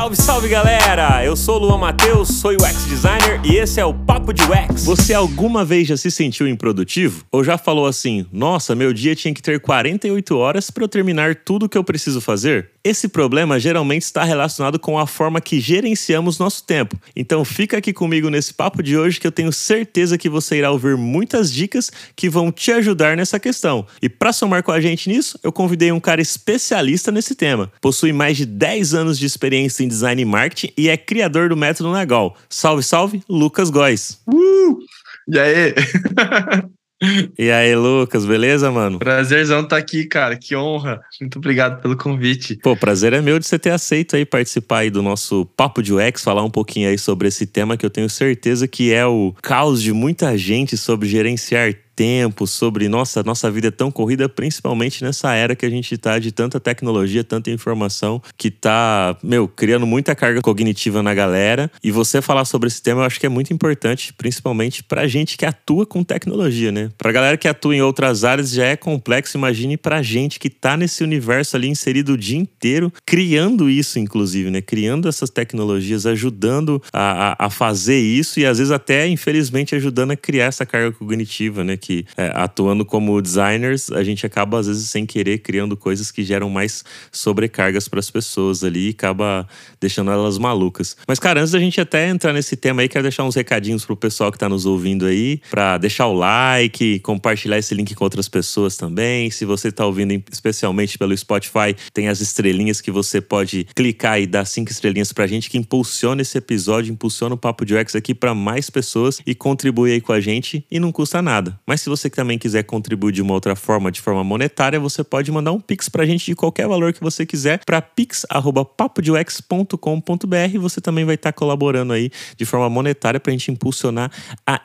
Salve, salve galera! Eu sou o Luan Matheus, sou UX designer e esse é o Papo de UX. Você alguma vez já se sentiu improdutivo? Ou já falou assim: "Nossa, meu dia tinha que ter 48 horas para eu terminar tudo o que eu preciso fazer"? Esse problema geralmente está relacionado com a forma que gerenciamos nosso tempo. Então fica aqui comigo nesse papo de hoje que eu tenho certeza que você irá ouvir muitas dicas que vão te ajudar nessa questão. E para somar com a gente nisso, eu convidei um cara especialista nesse tema. Possui mais de 10 anos de experiência em design e marketing e é criador do método Nagal. Salve, salve, Lucas Góes. Uh! E aí? E aí, Lucas, beleza, mano? Prazerzão estar tá aqui, cara. Que honra. Muito obrigado pelo convite. Pô, prazer é meu de você ter aceito aí participar aí do nosso Papo de UX, falar um pouquinho aí sobre esse tema que eu tenho certeza que é o caos de muita gente sobre gerenciar tempo, sobre nossa, nossa vida é tão corrida, principalmente nessa era que a gente está de tanta tecnologia, tanta informação, que está, meu, criando muita carga cognitiva na galera. E você falar sobre esse tema eu acho que é muito importante, principalmente pra gente que atua com tecnologia, né? Pra galera que atua em outras áreas já é complexo, imagine pra gente que tá nesse universo ali inserido o dia inteiro, criando isso, inclusive, né? Criando essas tecnologias, ajudando a, a, a fazer isso e às vezes até, infelizmente, ajudando a criar essa carga cognitiva, né? que é, atuando como designers, a gente acaba às vezes sem querer criando coisas que geram mais sobrecargas para as pessoas ali e acaba deixando elas malucas. Mas cara, antes da gente até entrar nesse tema aí, quero deixar uns recadinhos pro pessoal que tá nos ouvindo aí, para deixar o like, compartilhar esse link com outras pessoas também. Se você tá ouvindo especialmente pelo Spotify, tem as estrelinhas que você pode clicar e dar cinco estrelinhas pra gente que impulsiona esse episódio, impulsiona o Papo de UX aqui para mais pessoas e contribui aí com a gente e não custa nada. Mas se você também quiser contribuir de uma outra forma, de forma monetária, você pode mandar um pix pra gente de qualquer valor que você quiser para pix@papodux.com.br. Você também vai estar tá colaborando aí de forma monetária pra gente impulsionar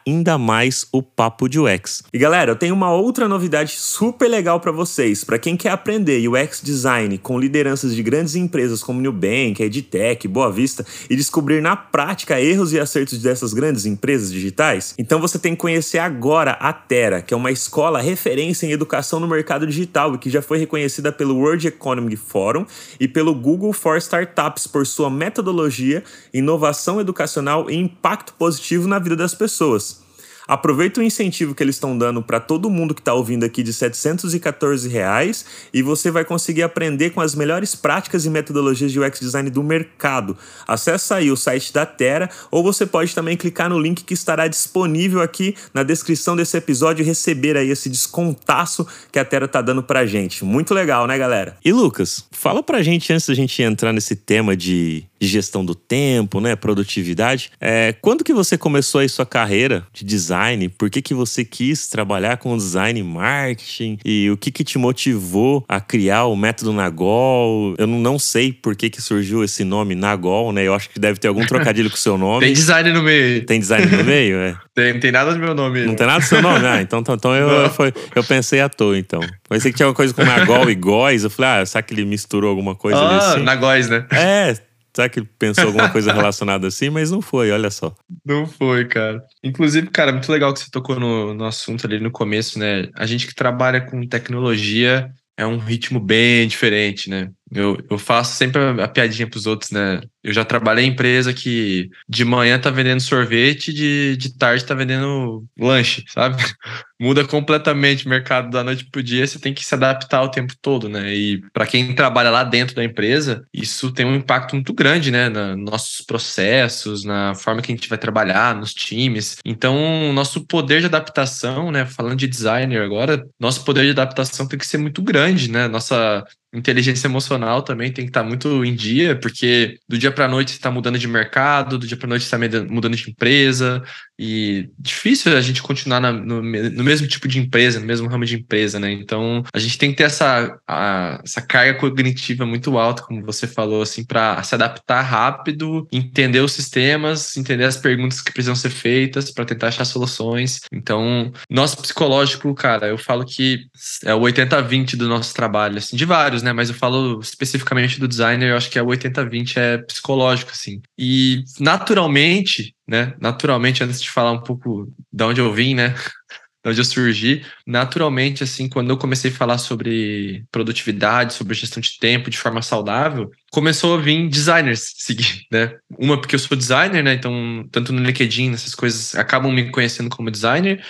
ainda mais o Papo de UX. E galera, eu tenho uma outra novidade super legal para vocês. Para quem quer aprender UX design com lideranças de grandes empresas como Nubank, EdTech, Boa Vista e descobrir na prática erros e acertos dessas grandes empresas digitais, então você tem que conhecer agora a Terra que é uma escola referência em educação no mercado digital e que já foi reconhecida pelo World Economic Forum e pelo Google for Startups por sua metodologia, inovação educacional e impacto positivo na vida das pessoas. Aproveita o incentivo que eles estão dando para todo mundo que está ouvindo aqui de 714 reais e você vai conseguir aprender com as melhores práticas e metodologias de UX design do mercado. Acesse aí o site da Terra ou você pode também clicar no link que estará disponível aqui na descrição desse episódio e receber aí esse descontaço que a Terra tá dando pra gente. Muito legal, né, galera? E Lucas, fala pra gente antes da gente entrar nesse tema de de gestão do tempo, né, produtividade. É, quando que você começou aí sua carreira de design? Por que que você quis trabalhar com design e marketing? E o que que te motivou a criar o método Nagol? Eu não sei por que que surgiu esse nome Nagol, né? Eu acho que deve ter algum trocadilho com o seu nome. Tem design no meio. Tem design no meio, é. Tem, não tem nada do meu nome. Não tem nada do seu nome? Ah, então, então, então eu, eu, foi, eu pensei à toa, então. Pensei que tinha alguma coisa com Nagol e Góis. Eu falei, ah, será que ele misturou alguma coisa ah, ali assim? Nagóis, né? É, Será que pensou alguma coisa relacionada assim? Mas não foi, olha só. Não foi, cara. Inclusive, cara, muito legal que você tocou no, no assunto ali no começo, né? A gente que trabalha com tecnologia é um ritmo bem diferente, né? Eu, eu faço sempre a, a piadinha pros outros, né? Eu já trabalhei em empresa que de manhã tá vendendo sorvete, de, de tarde tá vendendo lanche, sabe? Muda completamente o mercado da noite pro dia, você tem que se adaptar o tempo todo, né? E para quem trabalha lá dentro da empresa, isso tem um impacto muito grande, né? Nos nossos processos, na forma que a gente vai trabalhar, nos times. Então, nosso poder de adaptação, né? Falando de designer agora, nosso poder de adaptação tem que ser muito grande, né? Nossa inteligência emocional também tem que estar muito em dia, porque do dia para noite você está mudando de mercado, do dia para noite você está mudando de empresa, e difícil a gente continuar na, no, no, mesmo tipo de empresa, no mesmo ramo de empresa, né? Então a gente tem que ter essa, a, essa carga cognitiva muito alta, como você falou, assim, para se adaptar rápido, entender os sistemas, entender as perguntas que precisam ser feitas para tentar achar soluções. Então, nosso psicológico, cara, eu falo que é o 80-20 do nosso trabalho, assim, de vários, né? Mas eu falo especificamente do designer, eu acho que é o 80-20 é psicológico, assim. E naturalmente, né? Naturalmente, antes de falar um pouco de onde eu vim, né? onde eu surgi, naturalmente, assim, quando eu comecei a falar sobre produtividade, sobre gestão de tempo de forma saudável, começou a vir designers seguir, né? Uma porque eu sou designer, né? Então, tanto no LinkedIn, essas coisas acabam me conhecendo como designer,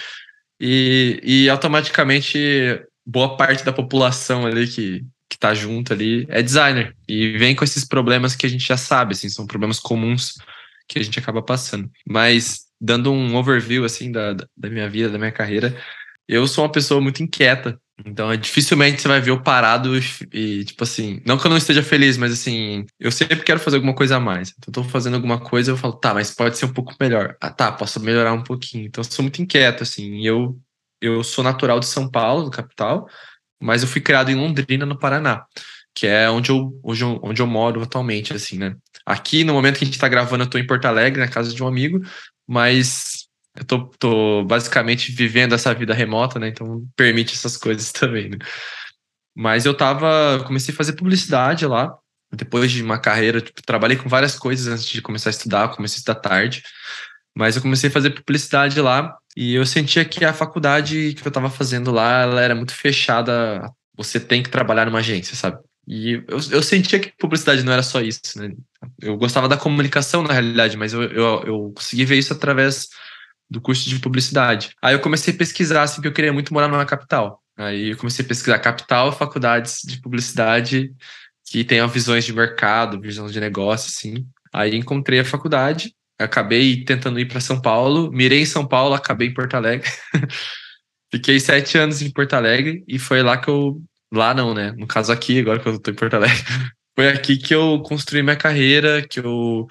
e, e automaticamente boa parte da população ali que, que tá junto ali é designer e vem com esses problemas que a gente já sabe, assim, são problemas comuns que a gente acaba passando. Mas dando um overview assim da, da minha vida, da minha carreira, eu sou uma pessoa muito inquieta. Então, é, dificilmente você vai ver eu parado e, tipo assim, não que eu não esteja feliz, mas assim, eu sempre quero fazer alguma coisa a mais. Então, eu tô fazendo alguma coisa, eu falo, tá, mas pode ser um pouco melhor. Ah, tá, posso melhorar um pouquinho. Então, eu sou muito inquieto, assim, eu, eu sou natural de São Paulo, capital, mas eu fui criado em Londrina, no Paraná, que é onde eu, onde eu, onde eu moro atualmente, assim, né? Aqui, no momento que a gente tá gravando, eu tô em Porto Alegre, na casa de um amigo, mas eu tô, tô basicamente vivendo essa vida remota, né? Então permite essas coisas também, né? Mas eu tava, comecei a fazer publicidade lá, depois de uma carreira, tipo, trabalhei com várias coisas antes de começar a estudar, comecei a estudar tarde, mas eu comecei a fazer publicidade lá e eu sentia que a faculdade que eu estava fazendo lá, ela era muito fechada. Você tem que trabalhar numa agência, sabe? E eu, eu sentia que publicidade não era só isso, né? Eu gostava da comunicação, na realidade, mas eu, eu, eu consegui ver isso através do curso de publicidade. Aí eu comecei a pesquisar, assim, que eu queria muito morar numa capital. Aí eu comecei a pesquisar capital, faculdades de publicidade que tenham visões de mercado, visões de negócio, assim. Aí encontrei a faculdade acabei tentando ir para São Paulo, mirei em São Paulo, acabei em Porto Alegre. Fiquei sete anos em Porto Alegre e foi lá que eu. Lá não, né? No caso aqui, agora que eu tô em Porto Alegre. Foi aqui que eu construí minha carreira, que eu,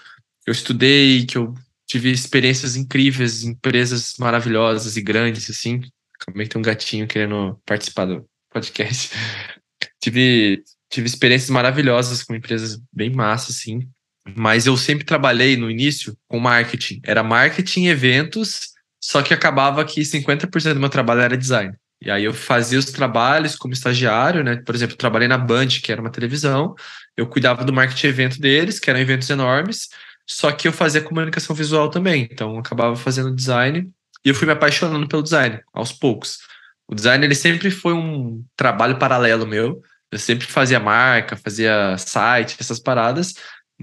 eu estudei, que eu tive experiências incríveis, empresas maravilhosas e grandes, assim. Também tem um gatinho querendo participar do podcast. tive, tive experiências maravilhosas com empresas bem massas, assim. Mas eu sempre trabalhei no início com marketing. Era marketing, eventos, só que acabava que 50% do meu trabalho era design. E aí eu fazia os trabalhos como estagiário, né? Por exemplo, trabalhei na Band, que era uma televisão. Eu cuidava do marketing evento deles, que eram eventos enormes. Só que eu fazia comunicação visual também. Então acabava fazendo design. E eu fui me apaixonando pelo design, aos poucos. O design, ele sempre foi um trabalho paralelo meu. Eu sempre fazia marca, fazia site, essas paradas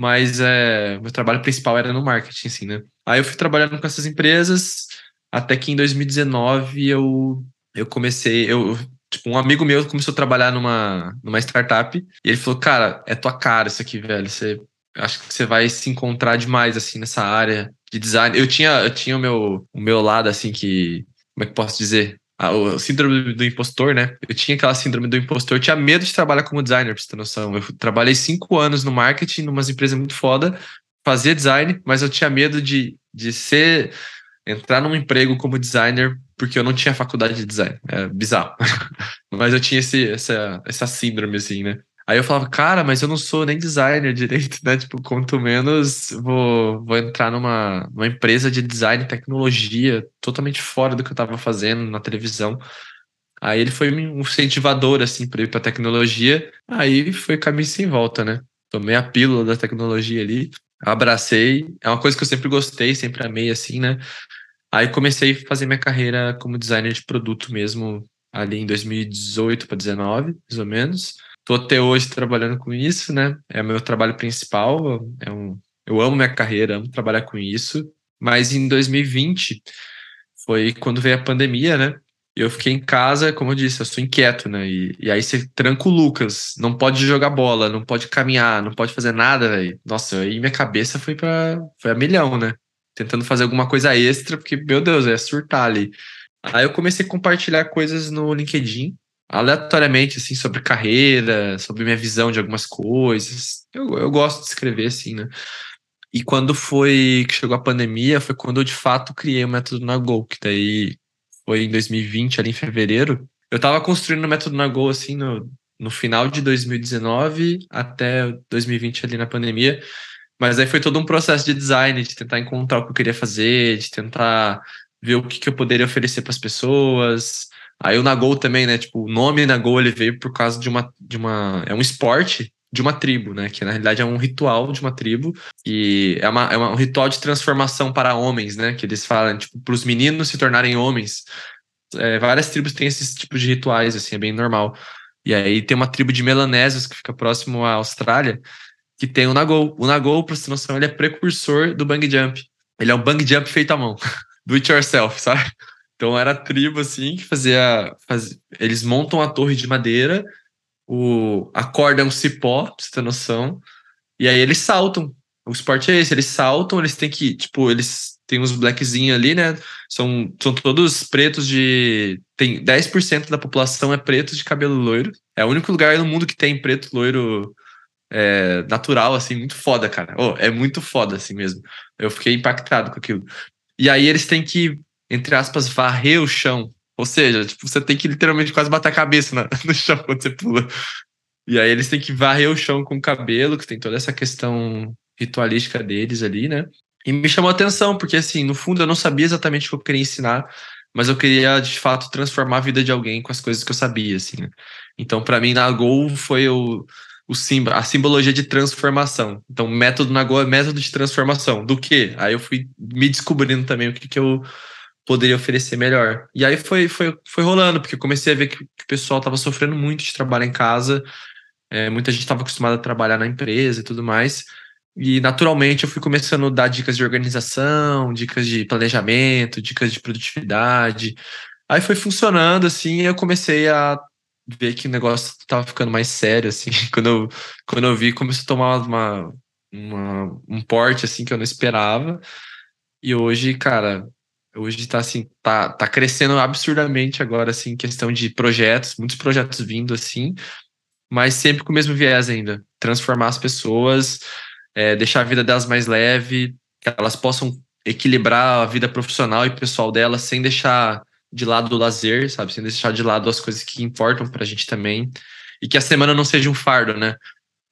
mas é, meu trabalho principal era no marketing, assim, né? Aí eu fui trabalhando com essas empresas, até que em 2019 eu, eu comecei, eu, tipo, um amigo meu começou a trabalhar numa, numa startup, e ele falou, cara, é tua cara isso aqui, velho, você, acho que você vai se encontrar demais, assim, nessa área de design. Eu tinha, eu tinha o meu, o meu lado, assim, que, como é que posso dizer? O síndrome do impostor, né? Eu tinha aquela síndrome do impostor, eu tinha medo de trabalhar como designer, pra você ter noção. Eu trabalhei cinco anos no marketing, numa empresa muito foda, fazia design, mas eu tinha medo de, de ser, entrar num emprego como designer, porque eu não tinha faculdade de design. É bizarro. mas eu tinha esse, essa, essa síndrome, assim, né? Aí eu falava, cara, mas eu não sou nem designer direito, né? Tipo, quanto menos vou, vou entrar numa, numa empresa de design e tecnologia totalmente fora do que eu estava fazendo na televisão. Aí ele foi um incentivador, assim, para ir para tecnologia. Aí foi caminho sem volta, né? Tomei a pílula da tecnologia ali, abracei. É uma coisa que eu sempre gostei, sempre amei, assim, né? Aí comecei a fazer minha carreira como designer de produto mesmo, ali em 2018 para 2019, mais ou menos. Tô até hoje trabalhando com isso, né? É o meu trabalho principal. É um, eu amo minha carreira, amo trabalhar com isso. Mas em 2020 foi quando veio a pandemia, né? Eu fiquei em casa, como eu disse, eu sou inquieto, né? E, e aí você tranca o Lucas, não pode jogar bola, não pode caminhar, não pode fazer nada, velho. Nossa, aí minha cabeça foi para foi a milhão, né? Tentando fazer alguma coisa extra, porque, meu Deus, é surtar ali. Aí eu comecei a compartilhar coisas no LinkedIn, aleatoriamente, assim, sobre carreira, sobre minha visão de algumas coisas. Eu, eu gosto de escrever, assim, né? E quando foi que chegou a pandemia, foi quando eu de fato criei o método Nagol, que daí foi em 2020, ali em fevereiro. Eu tava construindo o método Nagol, assim, no, no final de 2019 até 2020 ali na pandemia. Mas aí foi todo um processo de design, de tentar encontrar o que eu queria fazer, de tentar ver o que, que eu poderia oferecer para as pessoas, Aí o Nagol também, né? Tipo, o nome Nagol ele veio por causa de uma, de uma. É um esporte de uma tribo, né? Que na realidade é um ritual de uma tribo. E é, uma, é um ritual de transformação para homens, né? Que eles falam, tipo, para os meninos se tornarem homens. é, várias tribos têm esses tipos de rituais, assim, é bem normal. E aí tem uma tribo de melanésios que fica próximo à Austrália, que tem o Nagol. O Nagol, pra você noção, ele é precursor do bang jump. Ele é um bang jump feito à mão. Do it yourself, sabe? Então era a tribo, assim, que fazia... eles montam a torre de madeira, o, a corda é um cipó, pra você ter noção, e aí eles saltam. O esporte é esse, eles saltam, eles têm que, tipo, eles têm uns blackzinhos ali, né? São, são todos pretos de. Tem 10% da população é preto de cabelo loiro. É o único lugar no mundo que tem preto loiro é, natural, assim, muito foda, cara. Oh, é muito foda, assim mesmo. Eu fiquei impactado com aquilo. E aí eles têm que, entre aspas, varrer o chão. Ou seja, tipo, você tem que literalmente quase bater a cabeça na, no chão quando você pula. E aí eles têm que varrer o chão com o cabelo, que tem toda essa questão ritualística deles ali, né? E me chamou a atenção, porque assim, no fundo eu não sabia exatamente o que eu queria ensinar, mas eu queria de fato transformar a vida de alguém com as coisas que eu sabia, assim. Né? Então, para mim, na Gol foi o, o símbolo, a simbologia de transformação. Então, método na Gol é método de transformação. Do que? Aí eu fui me descobrindo também o que, que eu poderia oferecer melhor. E aí foi, foi, foi rolando, porque eu comecei a ver que, que o pessoal estava sofrendo muito de trabalho em casa, é, muita gente estava acostumada a trabalhar na empresa e tudo mais. E naturalmente eu fui começando a dar dicas de organização, dicas de planejamento, dicas de produtividade. Aí foi funcionando assim, e eu comecei a ver que o negócio estava ficando mais sério assim. Quando eu, quando eu vi, começou a tomar uma, uma, um porte assim que eu não esperava. E hoje, cara, hoje tá assim, tá, tá crescendo absurdamente agora assim, questão de projetos, muitos projetos vindo assim, mas sempre com o mesmo viés ainda, transformar as pessoas é, deixar a vida delas mais leve, que elas possam equilibrar a vida profissional e pessoal delas sem deixar de lado o lazer, sabe? Sem deixar de lado as coisas que importam pra gente também. E que a semana não seja um fardo, né?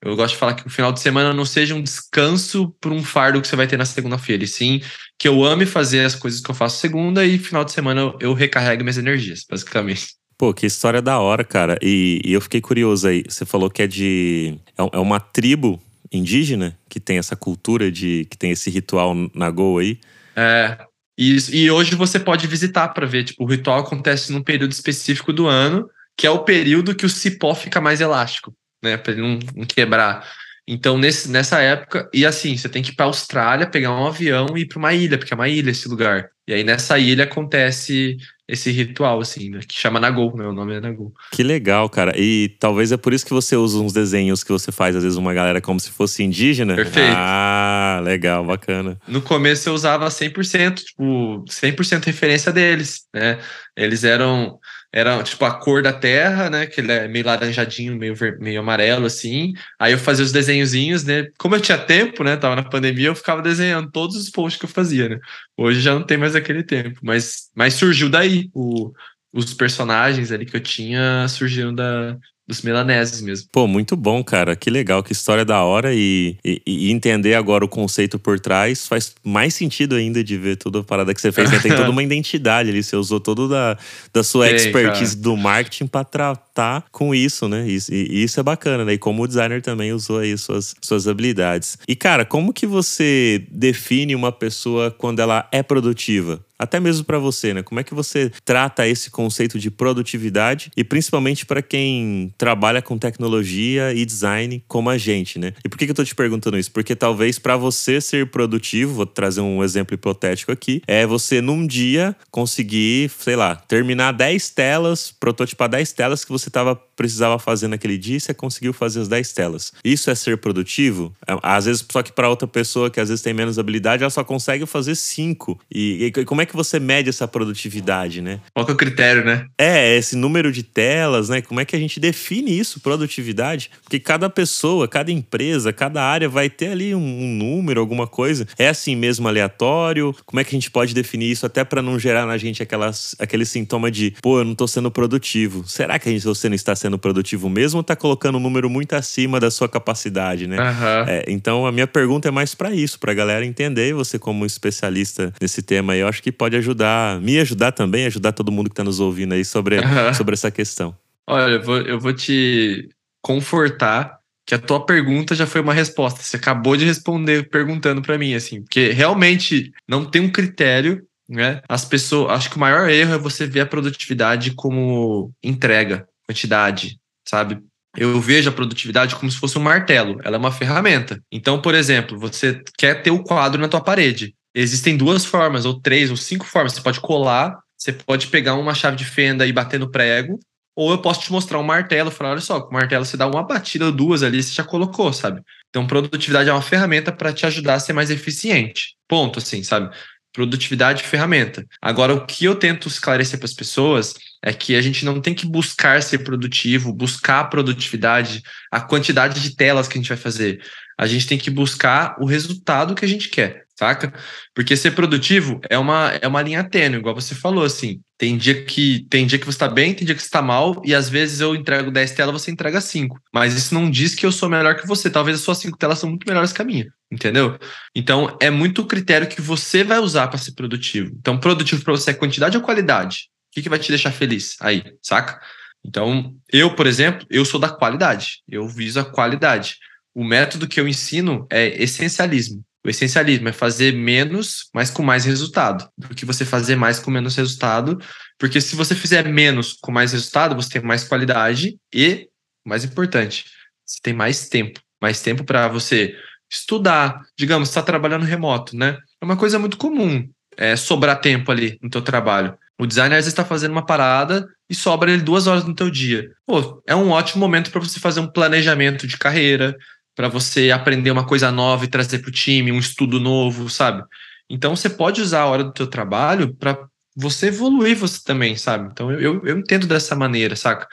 Eu gosto de falar que o final de semana não seja um descanso por um fardo que você vai ter na segunda-feira, e sim que eu ame fazer as coisas que eu faço segunda e final de semana eu, recarrego minhas energias, basicamente. Pô, que história da hora, cara. E, e eu fiquei curioso aí. Você falou que é de. É, é uma tribo indígena que tem essa cultura de que tem esse ritual na Go aí. É. E, e hoje você pode visitar para ver, tipo, o ritual acontece num período específico do ano, que é o período que o cipó fica mais elástico, né, para ele não, não, quebrar. Então, nesse, nessa época, e assim, você tem que ir para Austrália, pegar um avião e ir para uma ilha, porque é uma ilha esse lugar. E aí nessa ilha acontece esse ritual, assim, né? Que chama Nagô, né? O nome é Nagô. Que legal, cara. E talvez é por isso que você usa uns desenhos que você faz, às vezes, uma galera como se fosse indígena. Perfeito. Ah, legal, bacana. No começo eu usava 100%, tipo, 100% referência deles, né? Eles eram era tipo a cor da terra, né? Que ele é meio laranjadinho, meio, meio amarelo, assim. Aí eu fazia os desenhozinhos, né? Como eu tinha tempo, né? Tava na pandemia, eu ficava desenhando todos os posts que eu fazia, né? Hoje já não tem mais aquele tempo, mas, mas surgiu daí. O, os personagens ali que eu tinha surgiram da, dos melaneses mesmo. Pô, muito bom, cara. Que legal, que história da hora. E, e, e, entender agora o conceito por trás faz mais sentido ainda de ver toda a parada que você fez. Você tem toda uma identidade ali. Você usou toda da, da sua Sei, expertise cara. do marketing para tratar com isso, né? E, e, isso é bacana, né? E como o designer também usou aí suas, suas habilidades. E, cara, como que você define uma pessoa quando ela é produtiva? Até mesmo para você, né? Como é que você trata esse conceito de produtividade e principalmente para quem trabalha com tecnologia e design como a gente, né? E por que, eu tô te perguntando isso? Porque talvez para você ser produtivo, vou trazer um exemplo hipotético aqui, é você num dia conseguir, sei lá, terminar 10 telas, prototipar 10 telas que você tava precisava fazer naquele dia e você conseguiu fazer as 10 telas. Isso é ser produtivo? É, às vezes, só que para outra pessoa que às vezes tem menos habilidade, ela só consegue fazer 5. E, e como é que você mede essa produtividade, né? Qual que é o critério, né? É, esse número de telas, né? Como é que a gente define isso, produtividade? Porque cada pessoa, cada empresa, cada área vai ter ali um, um número, alguma coisa. É assim mesmo aleatório? Como é que a gente pode definir isso até para não gerar na gente aquelas, aquele sintoma de, pô, eu não tô sendo produtivo. Será que a gente, você não está sendo produtivo mesmo ou tá colocando um número muito acima da sua capacidade, né? Uhum. É, então a minha pergunta é mais para isso, pra galera entender, você como especialista nesse tema aí, eu acho que pode ajudar, me ajudar também, ajudar todo mundo que tá nos ouvindo aí sobre, uhum. sobre essa questão. Olha, eu vou, eu vou te confortar que a tua pergunta já foi uma resposta. Você acabou de responder perguntando para mim, assim, porque realmente não tem um critério né? As pessoas, acho que o maior erro é você ver a produtividade como entrega, quantidade, sabe? Eu vejo a produtividade como se fosse um martelo, ela é uma ferramenta. Então, por exemplo, você quer ter o quadro na tua parede. Existem duas formas, ou três, ou cinco formas. Você pode colar, você pode pegar uma chave de fenda e bater no prego, ou eu posso te mostrar um martelo falar: olha só, com o martelo você dá uma batida, duas ali, você já colocou, sabe? Então, produtividade é uma ferramenta para te ajudar a ser mais eficiente. Ponto, assim, sabe? Produtividade ferramenta. Agora, o que eu tento esclarecer para as pessoas é que a gente não tem que buscar ser produtivo, buscar a produtividade, a quantidade de telas que a gente vai fazer. A gente tem que buscar o resultado que a gente quer, saca? Porque ser produtivo é uma, é uma linha tênue, igual você falou, assim. Tem dia que tem dia que você está bem, tem dia que você está mal, e às vezes eu entrego 10 telas, você entrega 5. Mas isso não diz que eu sou melhor que você. Talvez as suas 5 telas são muito melhores que a minha, entendeu? Então é muito o critério que você vai usar para ser produtivo. Então, produtivo para você é quantidade ou qualidade? O que, que vai te deixar feliz aí, saca? Então, eu, por exemplo, eu sou da qualidade. Eu viso a qualidade. O método que eu ensino é essencialismo. O essencialismo é fazer menos, mas com mais resultado, do que você fazer mais com menos resultado. Porque se você fizer menos com mais resultado, você tem mais qualidade e, mais importante, você tem mais tempo. Mais tempo para você estudar. Digamos, está trabalhando remoto, né? É uma coisa muito comum é, sobrar tempo ali no teu trabalho. O designer às vezes está fazendo uma parada e sobra ele duas horas no teu dia. Pô, é um ótimo momento para você fazer um planejamento de carreira, para você aprender uma coisa nova e trazer para o time, um estudo novo, sabe? Então você pode usar a hora do teu trabalho para você evoluir você também, sabe? Então eu, eu, eu entendo dessa maneira, saca?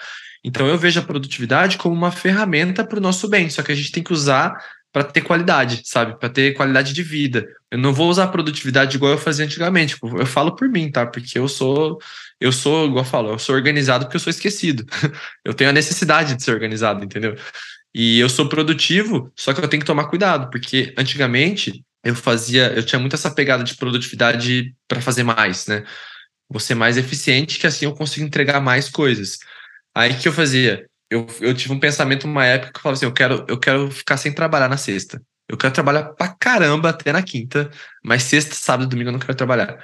Então eu vejo a produtividade como uma ferramenta para o nosso bem, só que a gente tem que usar para ter qualidade, sabe? Para ter qualidade de vida. Eu não vou usar produtividade igual eu fazia antigamente. Tipo, eu falo por mim, tá? Porque eu sou, eu sou, igual eu falo, eu sou organizado porque eu sou esquecido. eu tenho a necessidade de ser organizado, entendeu? E eu sou produtivo, só que eu tenho que tomar cuidado, porque antigamente eu fazia, eu tinha muito essa pegada de produtividade para fazer mais, né? Vou ser mais eficiente, que assim eu consigo entregar mais coisas. Aí o que eu fazia? Eu, eu tive um pensamento uma época que eu falava assim: eu quero, eu quero ficar sem trabalhar na sexta. Eu quero trabalhar pra caramba até na quinta, mas sexta, sábado e domingo eu não quero trabalhar.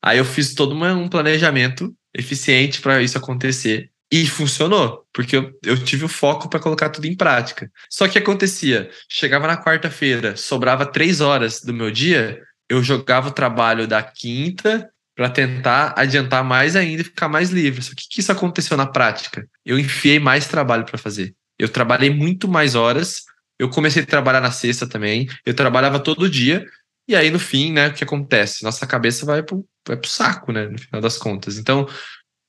Aí eu fiz todo uma, um planejamento eficiente para isso acontecer. E funcionou, porque eu, eu tive o foco para colocar tudo em prática. Só que acontecia, chegava na quarta-feira, sobrava três horas do meu dia, eu jogava o trabalho da quinta para tentar adiantar mais ainda e ficar mais livre. Só que que isso aconteceu na prática? Eu enfiei mais trabalho para fazer. Eu trabalhei muito mais horas. Eu comecei a trabalhar na sexta também. Eu trabalhava todo dia. E aí, no fim, né, o que acontece? Nossa cabeça vai pro, vai pro saco, né, no final das contas. Então,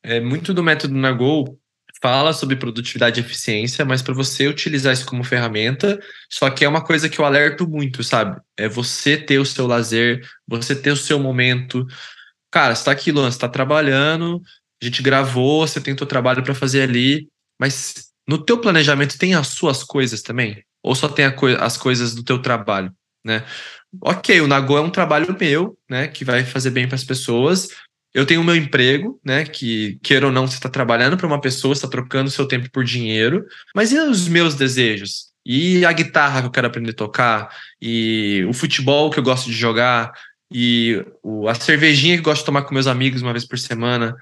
é muito do método Nagol fala sobre produtividade e eficiência, mas para você utilizar isso como ferramenta, só que é uma coisa que eu alerto muito, sabe? É você ter o seu lazer, você ter o seu momento, cara, você tá aqui, Luan, você tá trabalhando, a gente gravou, você tem teu trabalho para fazer ali, mas no teu planejamento tem as suas coisas também? Ou só tem co as coisas do teu trabalho, né? Ok, o Nagô é um trabalho meu, né, que vai fazer bem para as pessoas. Eu tenho o meu emprego, né, que queira ou não, você está trabalhando para uma pessoa, está trocando seu tempo por dinheiro. Mas e os meus desejos? E a guitarra que eu quero aprender a tocar? E o futebol que eu gosto de jogar? E o, a cervejinha que gosto de tomar com meus amigos uma vez por semana.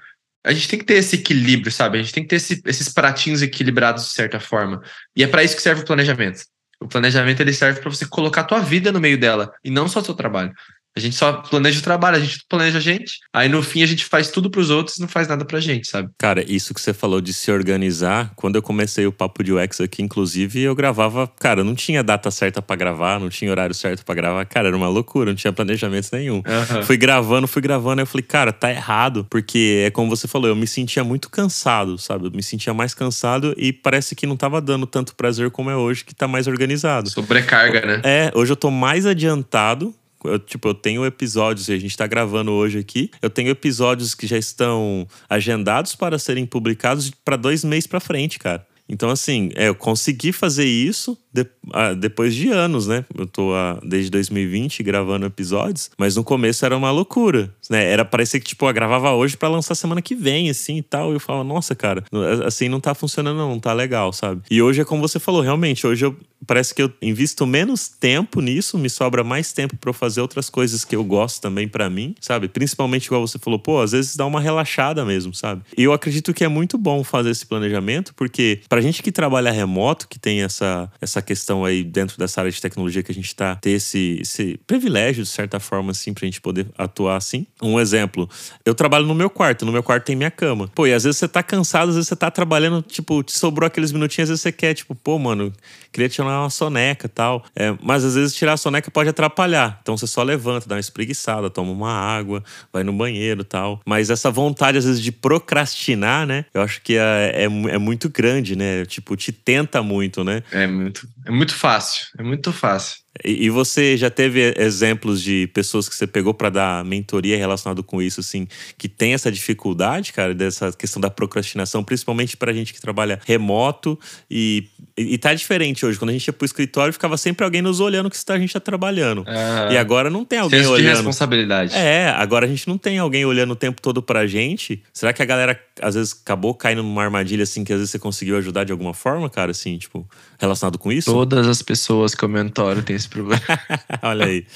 A gente tem que ter esse equilíbrio, sabe? A gente tem que ter esse, esses pratinhos equilibrados de certa forma. E é para isso que serve o planejamento. O planejamento ele serve para você colocar a tua vida no meio dela e não só o seu trabalho. A gente só planeja o trabalho, a gente planeja a gente. Aí no fim a gente faz tudo pros outros e não faz nada pra gente, sabe? Cara, isso que você falou de se organizar, quando eu comecei o Papo de UX aqui, inclusive, eu gravava, cara, não tinha data certa para gravar, não tinha horário certo para gravar. Cara, era uma loucura, não tinha planejamento nenhum. Uhum. Fui gravando, fui gravando, eu falei, cara, tá errado, porque é como você falou, eu me sentia muito cansado, sabe? Eu me sentia mais cansado e parece que não tava dando tanto prazer como é hoje, que tá mais organizado. Sobrecarga, né? É, hoje eu tô mais adiantado eu, tipo, eu tenho episódios, e a gente tá gravando hoje aqui, eu tenho episódios que já estão agendados para serem publicados para dois meses para frente, cara. Então, assim, é, eu consegui fazer isso de, ah, depois de anos, né? Eu tô ah, desde 2020 gravando episódios, mas no começo era uma loucura, né? Era parecer que, tipo, eu gravava hoje para lançar semana que vem, assim e tal. E eu falava, nossa, cara, assim não tá funcionando, não, não tá legal, sabe? E hoje é como você falou, realmente, hoje eu parece que eu invisto menos tempo nisso, me sobra mais tempo para fazer outras coisas que eu gosto também para mim, sabe? Principalmente igual você falou, pô, às vezes dá uma relaxada mesmo, sabe? E eu acredito que é muito bom fazer esse planejamento, porque pra gente que trabalha remoto, que tem essa, essa questão aí dentro dessa área de tecnologia que a gente tá, ter esse, esse privilégio, de certa forma, assim, pra gente poder atuar assim. Um exemplo, eu trabalho no meu quarto, no meu quarto tem minha cama. Pô, e às vezes você tá cansado, às vezes você tá trabalhando, tipo, te sobrou aqueles minutinhos, às vezes você quer, tipo, pô, mano, queria tirar uma soneca tal. É, mas às vezes tirar a soneca pode atrapalhar. Então você só levanta, dá uma espreguiçada, toma uma água, vai no banheiro tal. Mas essa vontade, às vezes, de procrastinar, né? Eu acho que é, é, é muito grande, né? Tipo, te tenta muito, né? É muito, é muito fácil. É muito fácil. E, você já teve exemplos de pessoas que você pegou para dar mentoria relacionado com isso, assim, que tem essa dificuldade, cara, dessa questão da procrastinação, principalmente pra gente que trabalha remoto e, e, tá diferente hoje. Quando a gente ia pro escritório, ficava sempre alguém nos olhando que a gente tá trabalhando. E agora não tem alguém olhando. de responsabilidade. É, agora a gente não tem alguém olhando o tempo todo pra gente. Será que a galera, às vezes, acabou caindo numa armadilha, assim, que às vezes você conseguiu ajudar de alguma forma, cara, assim, tipo, relacionado com isso? Todas as pessoas que eu mentoro têm esse problema. Olha aí.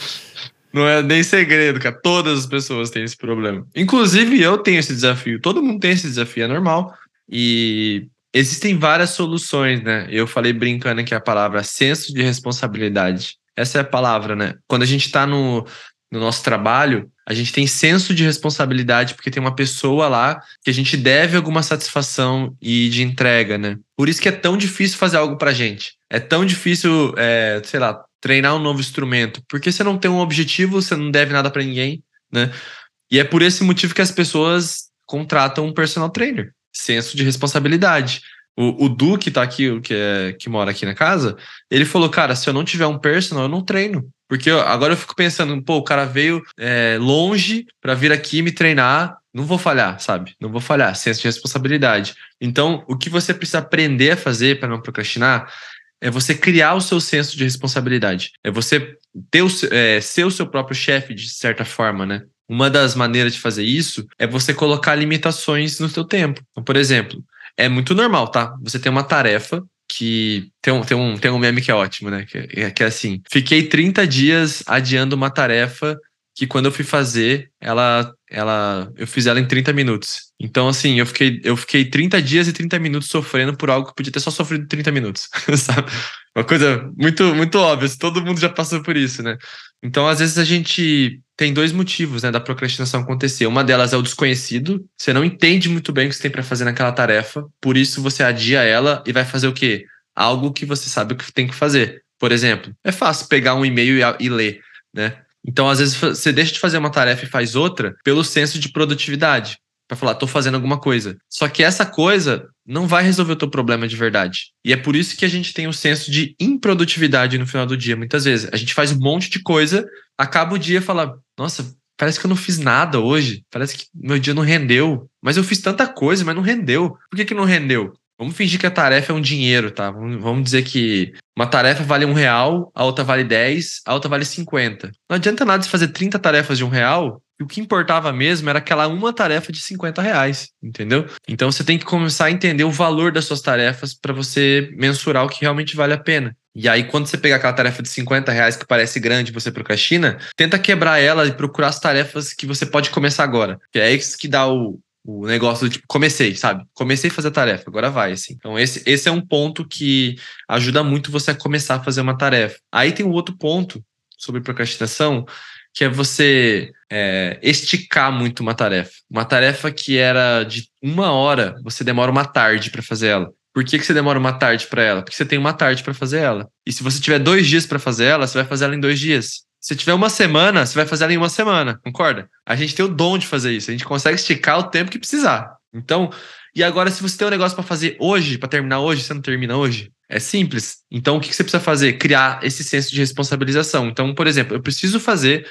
Não é nem segredo, cara. Todas as pessoas têm esse problema. Inclusive, eu tenho esse desafio. Todo mundo tem esse desafio, é normal. E existem várias soluções, né? Eu falei brincando aqui a palavra senso de responsabilidade. Essa é a palavra, né? Quando a gente está no, no nosso trabalho, a gente tem senso de responsabilidade porque tem uma pessoa lá que a gente deve alguma satisfação e de entrega, né? Por isso que é tão difícil fazer algo pra gente. É tão difícil, é, sei lá, treinar um novo instrumento, porque você não tem um objetivo, você não deve nada para ninguém, né? E é por esse motivo que as pessoas contratam um personal trainer. Senso de responsabilidade. O, o Du, que tá aqui, que, é, que mora aqui na casa, ele falou: Cara, se eu não tiver um personal, eu não treino. Porque eu, agora eu fico pensando, pô, o cara veio é, longe para vir aqui me treinar, não vou falhar, sabe? Não vou falhar, senso de responsabilidade. Então, o que você precisa aprender a fazer para não procrastinar é você criar o seu senso de responsabilidade. É você ter o, é, ser o seu próprio chefe, de certa forma, né? Uma das maneiras de fazer isso é você colocar limitações no seu tempo. Então, por exemplo, é muito normal, tá? Você tem uma tarefa que tem um, tem um, tem um meme que é ótimo, né? Que, é, que é assim: fiquei 30 dias adiando uma tarefa que quando eu fui fazer, ela, ela, eu fiz ela em 30 minutos. Então, assim, eu fiquei, eu fiquei 30 dias e 30 minutos sofrendo por algo que podia ter só sofrido 30 minutos, sabe? Uma coisa muito, muito óbvia, todo mundo já passou por isso, né? Então, às vezes a gente tem dois motivos, né, da procrastinação acontecer. Uma delas é o desconhecido, você não entende muito bem o que você tem para fazer naquela tarefa, por isso você adia ela e vai fazer o quê? Algo que você sabe o que tem que fazer. Por exemplo, é fácil pegar um e-mail e, e ler, né? Então, às vezes, você deixa de fazer uma tarefa e faz outra pelo senso de produtividade. Para falar, tô fazendo alguma coisa. Só que essa coisa não vai resolver o teu problema de verdade. E é por isso que a gente tem o um senso de improdutividade no final do dia, muitas vezes. A gente faz um monte de coisa, acaba o dia e fala, nossa, parece que eu não fiz nada hoje. Parece que meu dia não rendeu. Mas eu fiz tanta coisa, mas não rendeu. Por que, que não rendeu? Vamos fingir que a tarefa é um dinheiro, tá? Vamos dizer que uma tarefa vale um real, a outra vale 10, a outra vale 50. Não adianta nada de fazer 30 tarefas de um real, e o que importava mesmo era aquela uma tarefa de 50 reais, entendeu? Então você tem que começar a entender o valor das suas tarefas para você mensurar o que realmente vale a pena. E aí, quando você pegar aquela tarefa de 50 reais que parece grande você procrastina, tenta quebrar ela e procurar as tarefas que você pode começar agora. Que é isso que dá o, o negócio do tipo, comecei, sabe? Comecei a fazer a tarefa, agora vai, assim. Então, esse, esse é um ponto que ajuda muito você a começar a fazer uma tarefa. Aí tem um outro ponto sobre procrastinação, que é você é, esticar muito uma tarefa. Uma tarefa que era de uma hora, você demora uma tarde para fazer ela. Por que, que você demora uma tarde para ela? Porque você tem uma tarde para fazer ela. E se você tiver dois dias para fazer ela, você vai fazer ela em dois dias. Se tiver uma semana, você vai fazer ela em uma semana, concorda? A gente tem o dom de fazer isso, a gente consegue esticar o tempo que precisar. Então, e agora, se você tem um negócio para fazer hoje, para terminar hoje, você não termina hoje? É simples. Então, o que você precisa fazer? Criar esse senso de responsabilização. Então, por exemplo, eu preciso fazer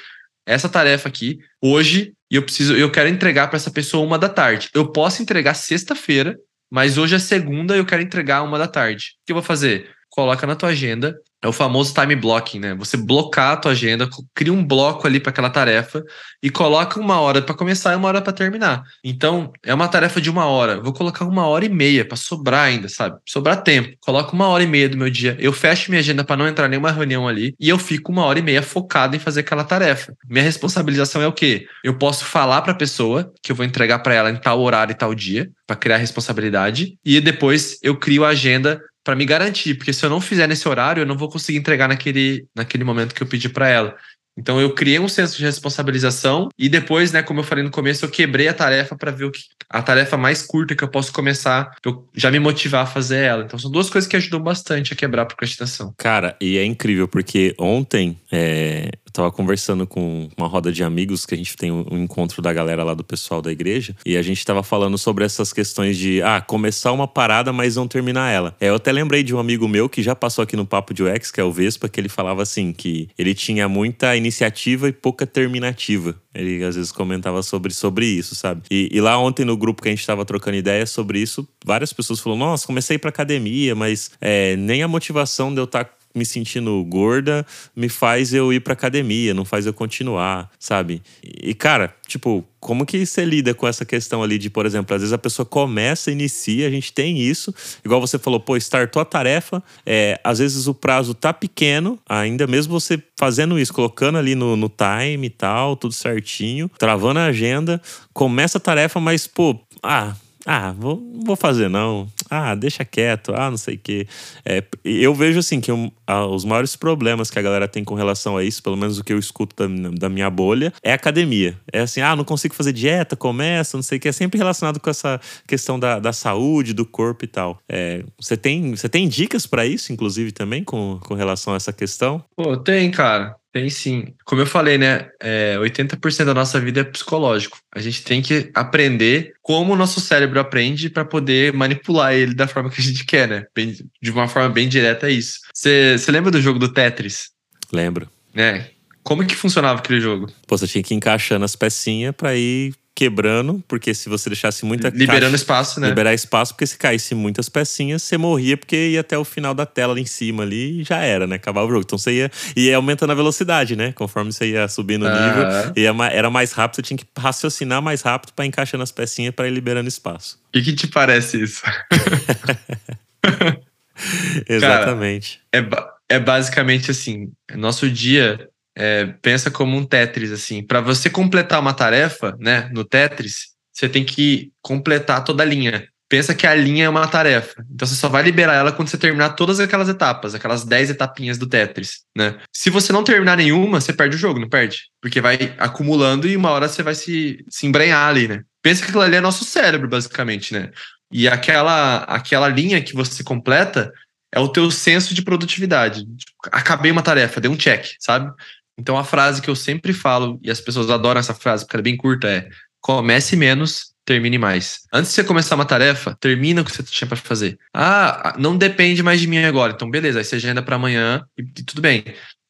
essa tarefa aqui hoje e eu preciso, eu quero entregar para essa pessoa uma da tarde. Eu posso entregar sexta-feira, mas hoje é segunda e eu quero entregar uma da tarde. O que eu vou fazer? coloca na tua agenda. É o famoso time blocking, né? Você blocar a tua agenda, cria um bloco ali para aquela tarefa e coloca uma hora para começar e uma hora para terminar. Então, é uma tarefa de uma hora. Vou colocar uma hora e meia para sobrar ainda, sabe? Sobrar tempo. Coloco uma hora e meia do meu dia. Eu fecho minha agenda para não entrar nenhuma reunião ali e eu fico uma hora e meia focado em fazer aquela tarefa. Minha responsabilização é o quê? Eu posso falar para a pessoa que eu vou entregar para ela em tal horário e tal dia, para criar responsabilidade, e depois eu crio a agenda para me garantir, porque se eu não fizer nesse horário, eu não vou conseguir entregar naquele, naquele momento que eu pedi para ela. Então eu criei um senso de responsabilização e depois, né, como eu falei no começo, eu quebrei a tarefa para ver o que a tarefa mais curta que eu posso começar, pra eu já me motivar a fazer ela. Então são duas coisas que ajudam bastante a quebrar a procrastinação. Cara, e é incrível porque ontem é, tava conversando com uma roda de amigos que a gente tem um encontro da galera lá do pessoal da igreja e a gente tava falando sobre essas questões de ah, começar uma parada, mas não terminar ela. É, eu até lembrei de um amigo meu que já passou aqui no Papo de UX, que é o Vespa, que ele falava assim que ele tinha muita iniciativa e pouca terminativa. Ele às vezes comentava sobre, sobre isso, sabe? E, e lá ontem no grupo que a gente tava trocando ideias sobre isso, várias pessoas falaram: Nossa, comecei pra academia, mas é, nem a motivação de eu estar tá me sentindo gorda me faz eu ir pra academia, não faz eu continuar, sabe? E, cara, tipo, como que você lida com essa questão ali de, por exemplo, às vezes a pessoa começa, inicia, a gente tem isso, igual você falou, pô, startou a tarefa, é, às vezes o prazo tá pequeno, ainda mesmo você fazendo isso, colocando ali no, no time e tal, tudo certinho, travando a agenda, começa a tarefa, mas, pô, ah, ah, vou, vou fazer não. Ah, deixa quieto. Ah, não sei o quê. É, eu vejo assim que um, os maiores problemas que a galera tem com relação a isso, pelo menos o que eu escuto da, da, minha bolha, é academia. É assim, ah, não consigo fazer dieta, começa, não sei o que. É sempre relacionado com essa questão da, da saúde, do corpo e tal. É, você, tem, você tem dicas para isso, inclusive, também, com, com relação a essa questão? Pô, tem, cara. Tem sim. Como eu falei, né? É, 80% da nossa vida é psicológico. A gente tem que aprender como o nosso cérebro aprende para poder manipular ele da forma que a gente quer, né? Bem, de uma forma bem direta é isso. Você lembra do jogo do Tetris? Lembro. É. Como que funcionava aquele jogo? Pô, você tinha que ir encaixando as pecinhas para ir quebrando, porque se você deixasse muita Liberando caixa, espaço, né? Liberar espaço, porque se caísse muitas pecinhas, você morria porque ia até o final da tela ali em cima ali e já era, né? Acabava o jogo. Então você ia, ia aumentando a velocidade, né? Conforme você ia subindo o nível, ia, era mais rápido, você tinha que raciocinar mais rápido para encaixando as pecinhas para ir liberando espaço. O que, que te parece isso? Exatamente. Cara, é, é basicamente assim: nosso dia é, pensa como um Tetris, assim. Para você completar uma tarefa, né, no Tetris, você tem que completar toda a linha. Pensa que a linha é uma tarefa. Então você só vai liberar ela quando você terminar todas aquelas etapas, aquelas 10 etapinhas do Tetris, né? Se você não terminar nenhuma, você perde o jogo, não perde? Porque vai acumulando e uma hora você vai se, se embrenhar ali, né? Pensa que aquilo ali é nosso cérebro, basicamente, né? E aquela, aquela linha que você completa é o teu senso de produtividade. Tipo, acabei uma tarefa, dei um check, sabe? Então a frase que eu sempre falo, e as pessoas adoram essa frase porque ela é bem curta, é comece menos, termine mais. Antes de você começar uma tarefa, termina o que você tinha para fazer. Ah, não depende mais de mim agora. Então beleza, aí você agenda para amanhã e, e tudo bem.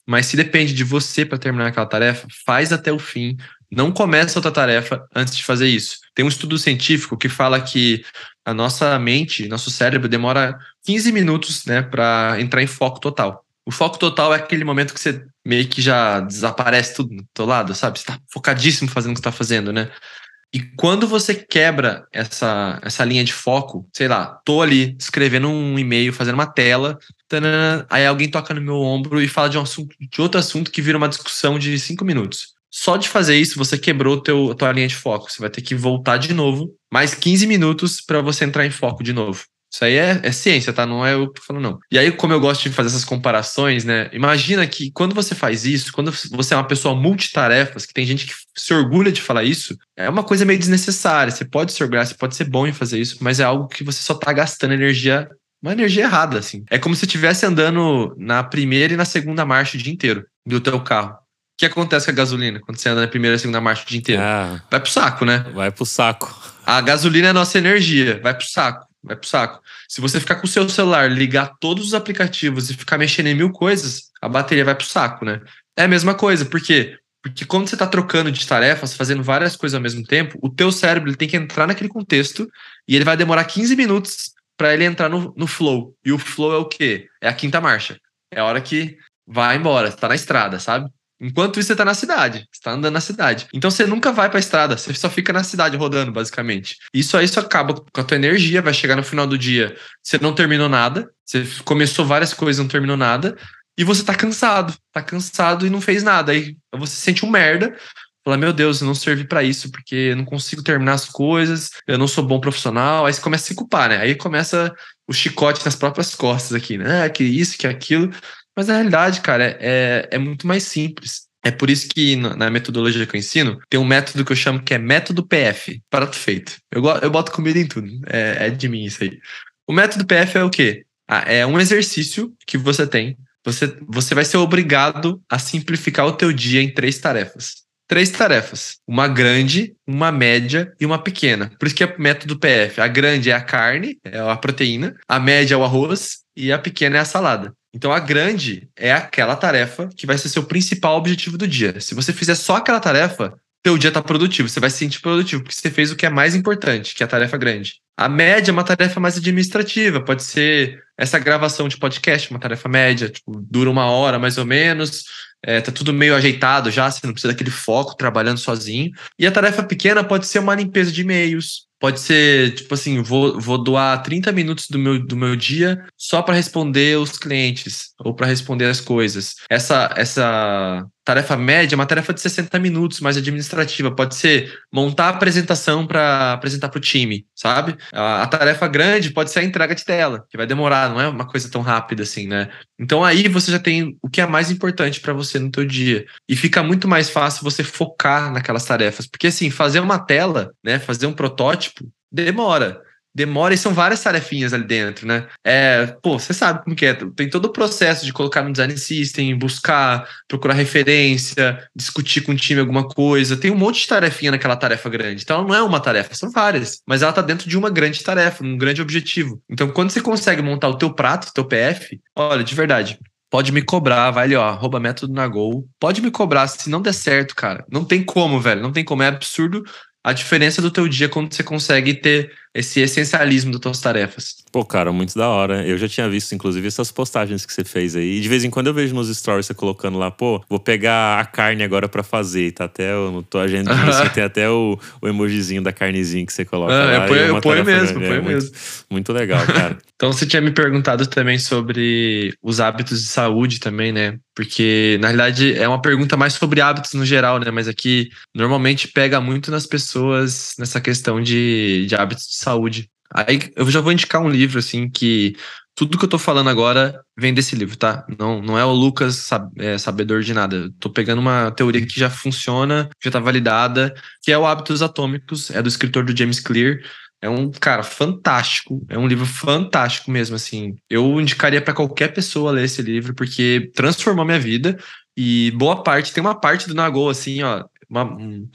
Mas se depende de você para terminar aquela tarefa, faz até o fim. Não começa outra tarefa antes de fazer isso. Tem um estudo científico que fala que a nossa mente, nosso cérebro demora 15 minutos, né, para entrar em foco total. O foco total é aquele momento que você meio que já desaparece tudo do teu lado, sabe? Você tá focadíssimo fazendo o que você tá fazendo, né? E quando você quebra essa, essa linha de foco, sei lá, tô ali escrevendo um e-mail, fazendo uma tela, tanana, aí alguém toca no meu ombro e fala de um assunto, de outro assunto que vira uma discussão de cinco minutos. Só de fazer isso, você quebrou teu, a tua linha de foco. Você vai ter que voltar de novo, mais 15 minutos para você entrar em foco de novo. Isso aí é, é, ciência, tá? Não é eu que tô falando, não. E aí, como eu gosto de fazer essas comparações, né? Imagina que quando você faz isso, quando você é uma pessoa multitarefas, que tem gente que se orgulha de falar isso, é uma coisa meio desnecessária. Você pode se orgulhar, você pode ser bom em fazer isso, mas é algo que você só tá gastando energia, uma energia errada, assim. É como se estivesse andando na primeira e na segunda marcha o dia inteiro do teu carro. O que acontece com a gasolina quando você anda na primeira e segunda marcha o dia inteiro? Ah, vai pro saco, né? Vai pro saco. A gasolina é a nossa energia, vai pro saco vai pro saco. Se você ficar com o seu celular, ligar todos os aplicativos e ficar mexendo em mil coisas, a bateria vai pro saco, né? É a mesma coisa, por quê? Porque quando você está trocando de tarefas, fazendo várias coisas ao mesmo tempo, o teu cérebro ele tem que entrar naquele contexto e ele vai demorar 15 minutos para ele entrar no, no flow. E o flow é o quê? É a quinta marcha. É a hora que vai embora, você tá na estrada, sabe? Enquanto isso, você tá na cidade, você tá andando na cidade. Então você nunca vai pra estrada, você só fica na cidade rodando, basicamente. Isso aí isso acaba com a tua energia, vai chegar no final do dia, você não terminou nada, você começou várias coisas, não terminou nada, e você tá cansado, tá cansado e não fez nada. Aí você sente um merda, fala, meu Deus, eu não servi para isso, porque eu não consigo terminar as coisas, eu não sou bom profissional. Aí você começa a se culpar, né? Aí começa o chicote nas próprias costas aqui, né? Ah, que isso, que aquilo. Mas na realidade, cara, é, é muito mais simples. É por isso que na metodologia que eu ensino, tem um método que eu chamo que é método PF, prato feito. Eu, eu boto comida em tudo, é, é de mim isso aí. O método PF é o quê? Ah, é um exercício que você tem. Você, você vai ser obrigado a simplificar o teu dia em três tarefas três tarefas: uma grande, uma média e uma pequena. Por isso que é método PF. A grande é a carne, é a proteína, a média é o arroz e a pequena é a salada. Então a grande é aquela tarefa que vai ser seu principal objetivo do dia. Se você fizer só aquela tarefa, teu dia tá produtivo, você vai se sentir produtivo, porque você fez o que é mais importante, que é a tarefa grande. A média é uma tarefa mais administrativa, pode ser essa gravação de podcast, uma tarefa média, tipo, dura uma hora mais ou menos, é, tá tudo meio ajeitado já, você não precisa daquele foco trabalhando sozinho. E a tarefa pequena pode ser uma limpeza de e-mails, pode ser, tipo assim, vou, vou doar 30 minutos do meu, do meu dia só para responder os clientes ou para responder as coisas. Essa, essa tarefa média é uma tarefa de 60 minutos, mais administrativa. Pode ser montar a apresentação para apresentar para o time, sabe? A, a, tarefa grande pode ser a entrega de tela, que vai demorar, não é uma coisa tão rápida assim, né? Então aí você já tem o que é mais importante para você no teu dia. E fica muito mais fácil você focar naquelas tarefas. Porque assim, fazer uma tela, né, fazer um protótipo, demora demora e são várias tarefinhas ali dentro, né? É, pô, você sabe como que é. Tem todo o processo de colocar no design system, buscar, procurar referência, discutir com o time alguma coisa. Tem um monte de tarefinha naquela tarefa grande. Então não é uma tarefa, são várias. Mas ela tá dentro de uma grande tarefa, um grande objetivo. Então quando você consegue montar o teu prato, o teu PF, olha, de verdade, Pode me cobrar, vai ali, ó, arroba método na Gol. Pode me cobrar se não der certo, cara. Não tem como, velho. Não tem como. É absurdo a diferença do teu dia quando você consegue ter esse essencialismo das tarefas. Pô, cara, muito da hora. Eu já tinha visto, inclusive, essas postagens que você fez aí. E de vez em quando eu vejo nos stories você colocando lá, pô, vou pegar a carne agora para fazer. Tá até no tua agenda, assim, tem até o, o emojizinho da carnezinha que você coloca. Ah, lá, eu ponho, mesmo, eu ponho é, mesmo. Muito, muito legal, cara. então você tinha me perguntado também sobre os hábitos de saúde também, né? Porque, na realidade, é uma pergunta mais sobre hábitos no geral, né? Mas aqui normalmente pega muito nas pessoas nessa questão de, de hábitos de saúde. Aí eu já vou indicar um livro, assim, que tudo que eu tô falando agora vem desse livro, tá? Não, não é o Lucas sab, é, sabedor de nada. Eu tô pegando uma teoria que já funciona, já tá validada, que é o Hábitos Atômicos, é do escritor do James Clear. É um cara fantástico, é um livro fantástico mesmo, assim. Eu indicaria para qualquer pessoa ler esse livro porque transformou minha vida e boa parte, tem uma parte do Nagô assim, ó, uma, um,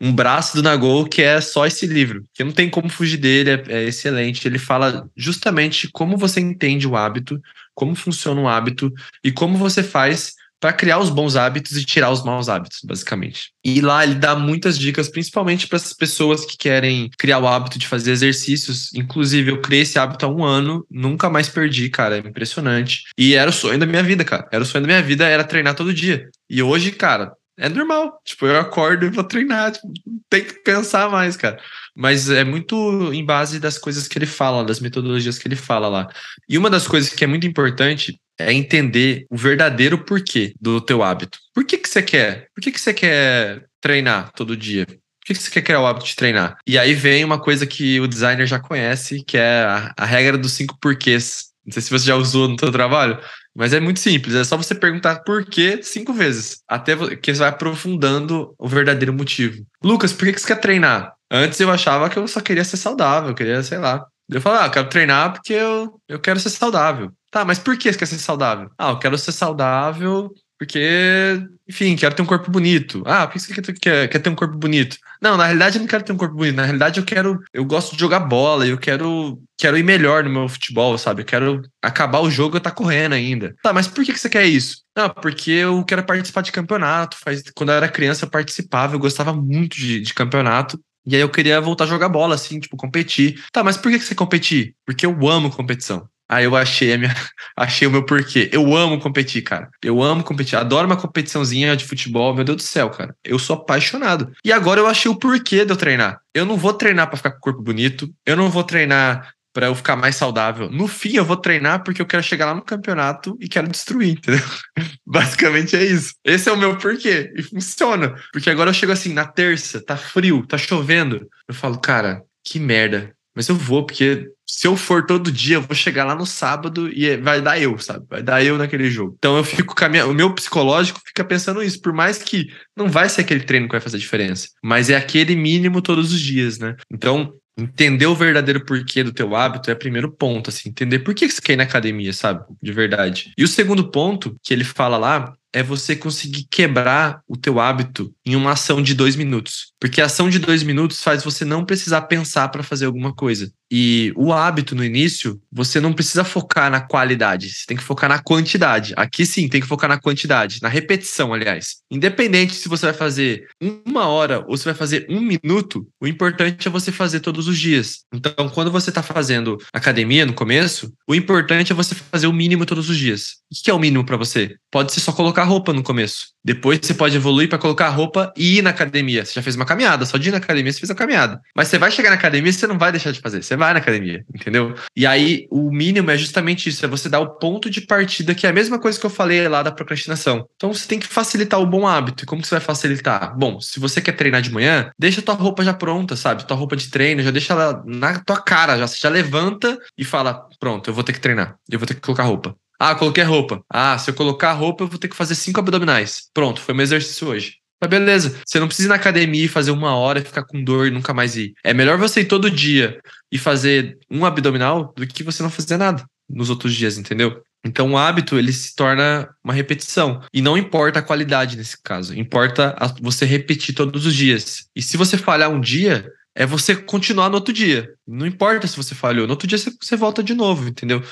um, braço do Nagô que é só esse livro, que não tem como fugir dele, é, é, excelente. Ele fala justamente como você entende o hábito, como funciona o hábito e como você faz para criar os bons hábitos e tirar os maus hábitos, basicamente. E lá ele dá muitas dicas, principalmente para essas pessoas que querem criar o hábito de fazer exercícios. Inclusive, eu criei esse hábito há um ano, nunca mais perdi, cara, é impressionante. E era o sonho da minha vida, cara. Era o sonho da minha vida, era treinar todo dia. E hoje, cara, é normal. Tipo, eu acordo e vou treinar. Tipo, tem que pensar mais, cara. Mas é muito em base das coisas que ele fala, das metodologias que ele fala lá. E uma das coisas que é muito importante é entender o verdadeiro porquê do teu hábito. Por que, que você quer? Por que, que você quer treinar todo dia? Por que, que você quer criar o hábito de treinar? E aí vem uma coisa que o designer já conhece, que é a, a regra dos cinco porquês. Não sei se você já usou no seu trabalho, mas é muito simples, é só você perguntar por quê cinco vezes, até que você vai aprofundando o verdadeiro motivo. Lucas, por que você quer treinar? Antes eu achava que eu só queria ser saudável, eu queria, sei lá. Eu falava, ah, eu quero treinar porque eu, eu quero ser saudável. Tá, mas por que você quer ser saudável? Ah, eu quero ser saudável porque, enfim, quero ter um corpo bonito. Ah, por que você quer, quer, quer ter um corpo bonito? Não, na realidade eu não quero ter um corpo bonito. Na realidade eu quero. Eu gosto de jogar bola, eu quero. Quero ir melhor no meu futebol, sabe? Eu quero acabar o jogo e eu tá correndo ainda. Tá, mas por que você quer isso? Não, porque eu quero participar de campeonato. Faz, quando eu era criança eu participava, eu gostava muito de, de campeonato. E aí eu queria voltar a jogar bola, assim, tipo, competir. Tá, mas por que você competir? Porque eu amo competição. Aí eu achei minha, achei o meu porquê. Eu amo competir, cara. Eu amo competir. Adoro uma competiçãozinha de futebol. Meu Deus do céu, cara. Eu sou apaixonado. E agora eu achei o porquê de eu treinar. Eu não vou treinar para ficar com o corpo bonito. Eu não vou treinar para eu ficar mais saudável. No fim, eu vou treinar porque eu quero chegar lá no campeonato e quero destruir, entendeu? Basicamente é isso. Esse é o meu porquê. E funciona. Porque agora eu chego assim, na terça, tá frio, tá chovendo. Eu falo, cara, que merda. Mas eu vou, porque se eu for todo dia, eu vou chegar lá no sábado e vai dar eu, sabe? Vai dar eu naquele jogo. Então eu fico com minha, o meu psicológico fica pensando isso, por mais que não vai ser aquele treino que vai fazer diferença, mas é aquele mínimo todos os dias, né? Então, entender o verdadeiro porquê do teu hábito é o primeiro ponto, assim, entender por que você quer ir na academia, sabe? De verdade. E o segundo ponto que ele fala lá é você conseguir quebrar o teu hábito em uma ação de dois minutos. Porque a ação de dois minutos faz você não precisar pensar para fazer alguma coisa. E o hábito no início, você não precisa focar na qualidade, você tem que focar na quantidade. Aqui sim, tem que focar na quantidade, na repetição, aliás. Independente se você vai fazer uma hora ou se vai fazer um minuto, o importante é você fazer todos os dias. Então, quando você está fazendo academia no começo, o importante é você fazer o mínimo todos os dias. O que é o mínimo para você? Pode ser só colocar roupa no começo. Depois você pode evoluir para colocar roupa e ir na academia. Você já fez uma caminhada, só de ir na academia você fez a caminhada. Mas você vai chegar na academia você não vai deixar de fazer. Você vai na academia, entendeu? E aí o mínimo é justamente isso, é você dar o ponto de partida, que é a mesma coisa que eu falei lá da procrastinação. Então você tem que facilitar o bom hábito. E como você vai facilitar? Bom, se você quer treinar de manhã, deixa tua roupa já pronta, sabe? Tua roupa de treino, já deixa ela na tua cara, já você já levanta e fala: "Pronto, eu vou ter que treinar. Eu vou ter que colocar roupa". Ah, coloquei roupa. Ah, se eu colocar a roupa, eu vou ter que fazer cinco abdominais. Pronto, foi meu exercício hoje. Mas beleza, você não precisa ir na academia e fazer uma hora e ficar com dor e nunca mais ir. É melhor você ir todo dia e fazer um abdominal do que você não fazer nada nos outros dias, entendeu? Então o hábito ele se torna uma repetição e não importa a qualidade nesse caso, importa você repetir todos os dias. E se você falhar um dia, é você continuar no outro dia. Não importa se você falhou, no outro dia você volta de novo, entendeu?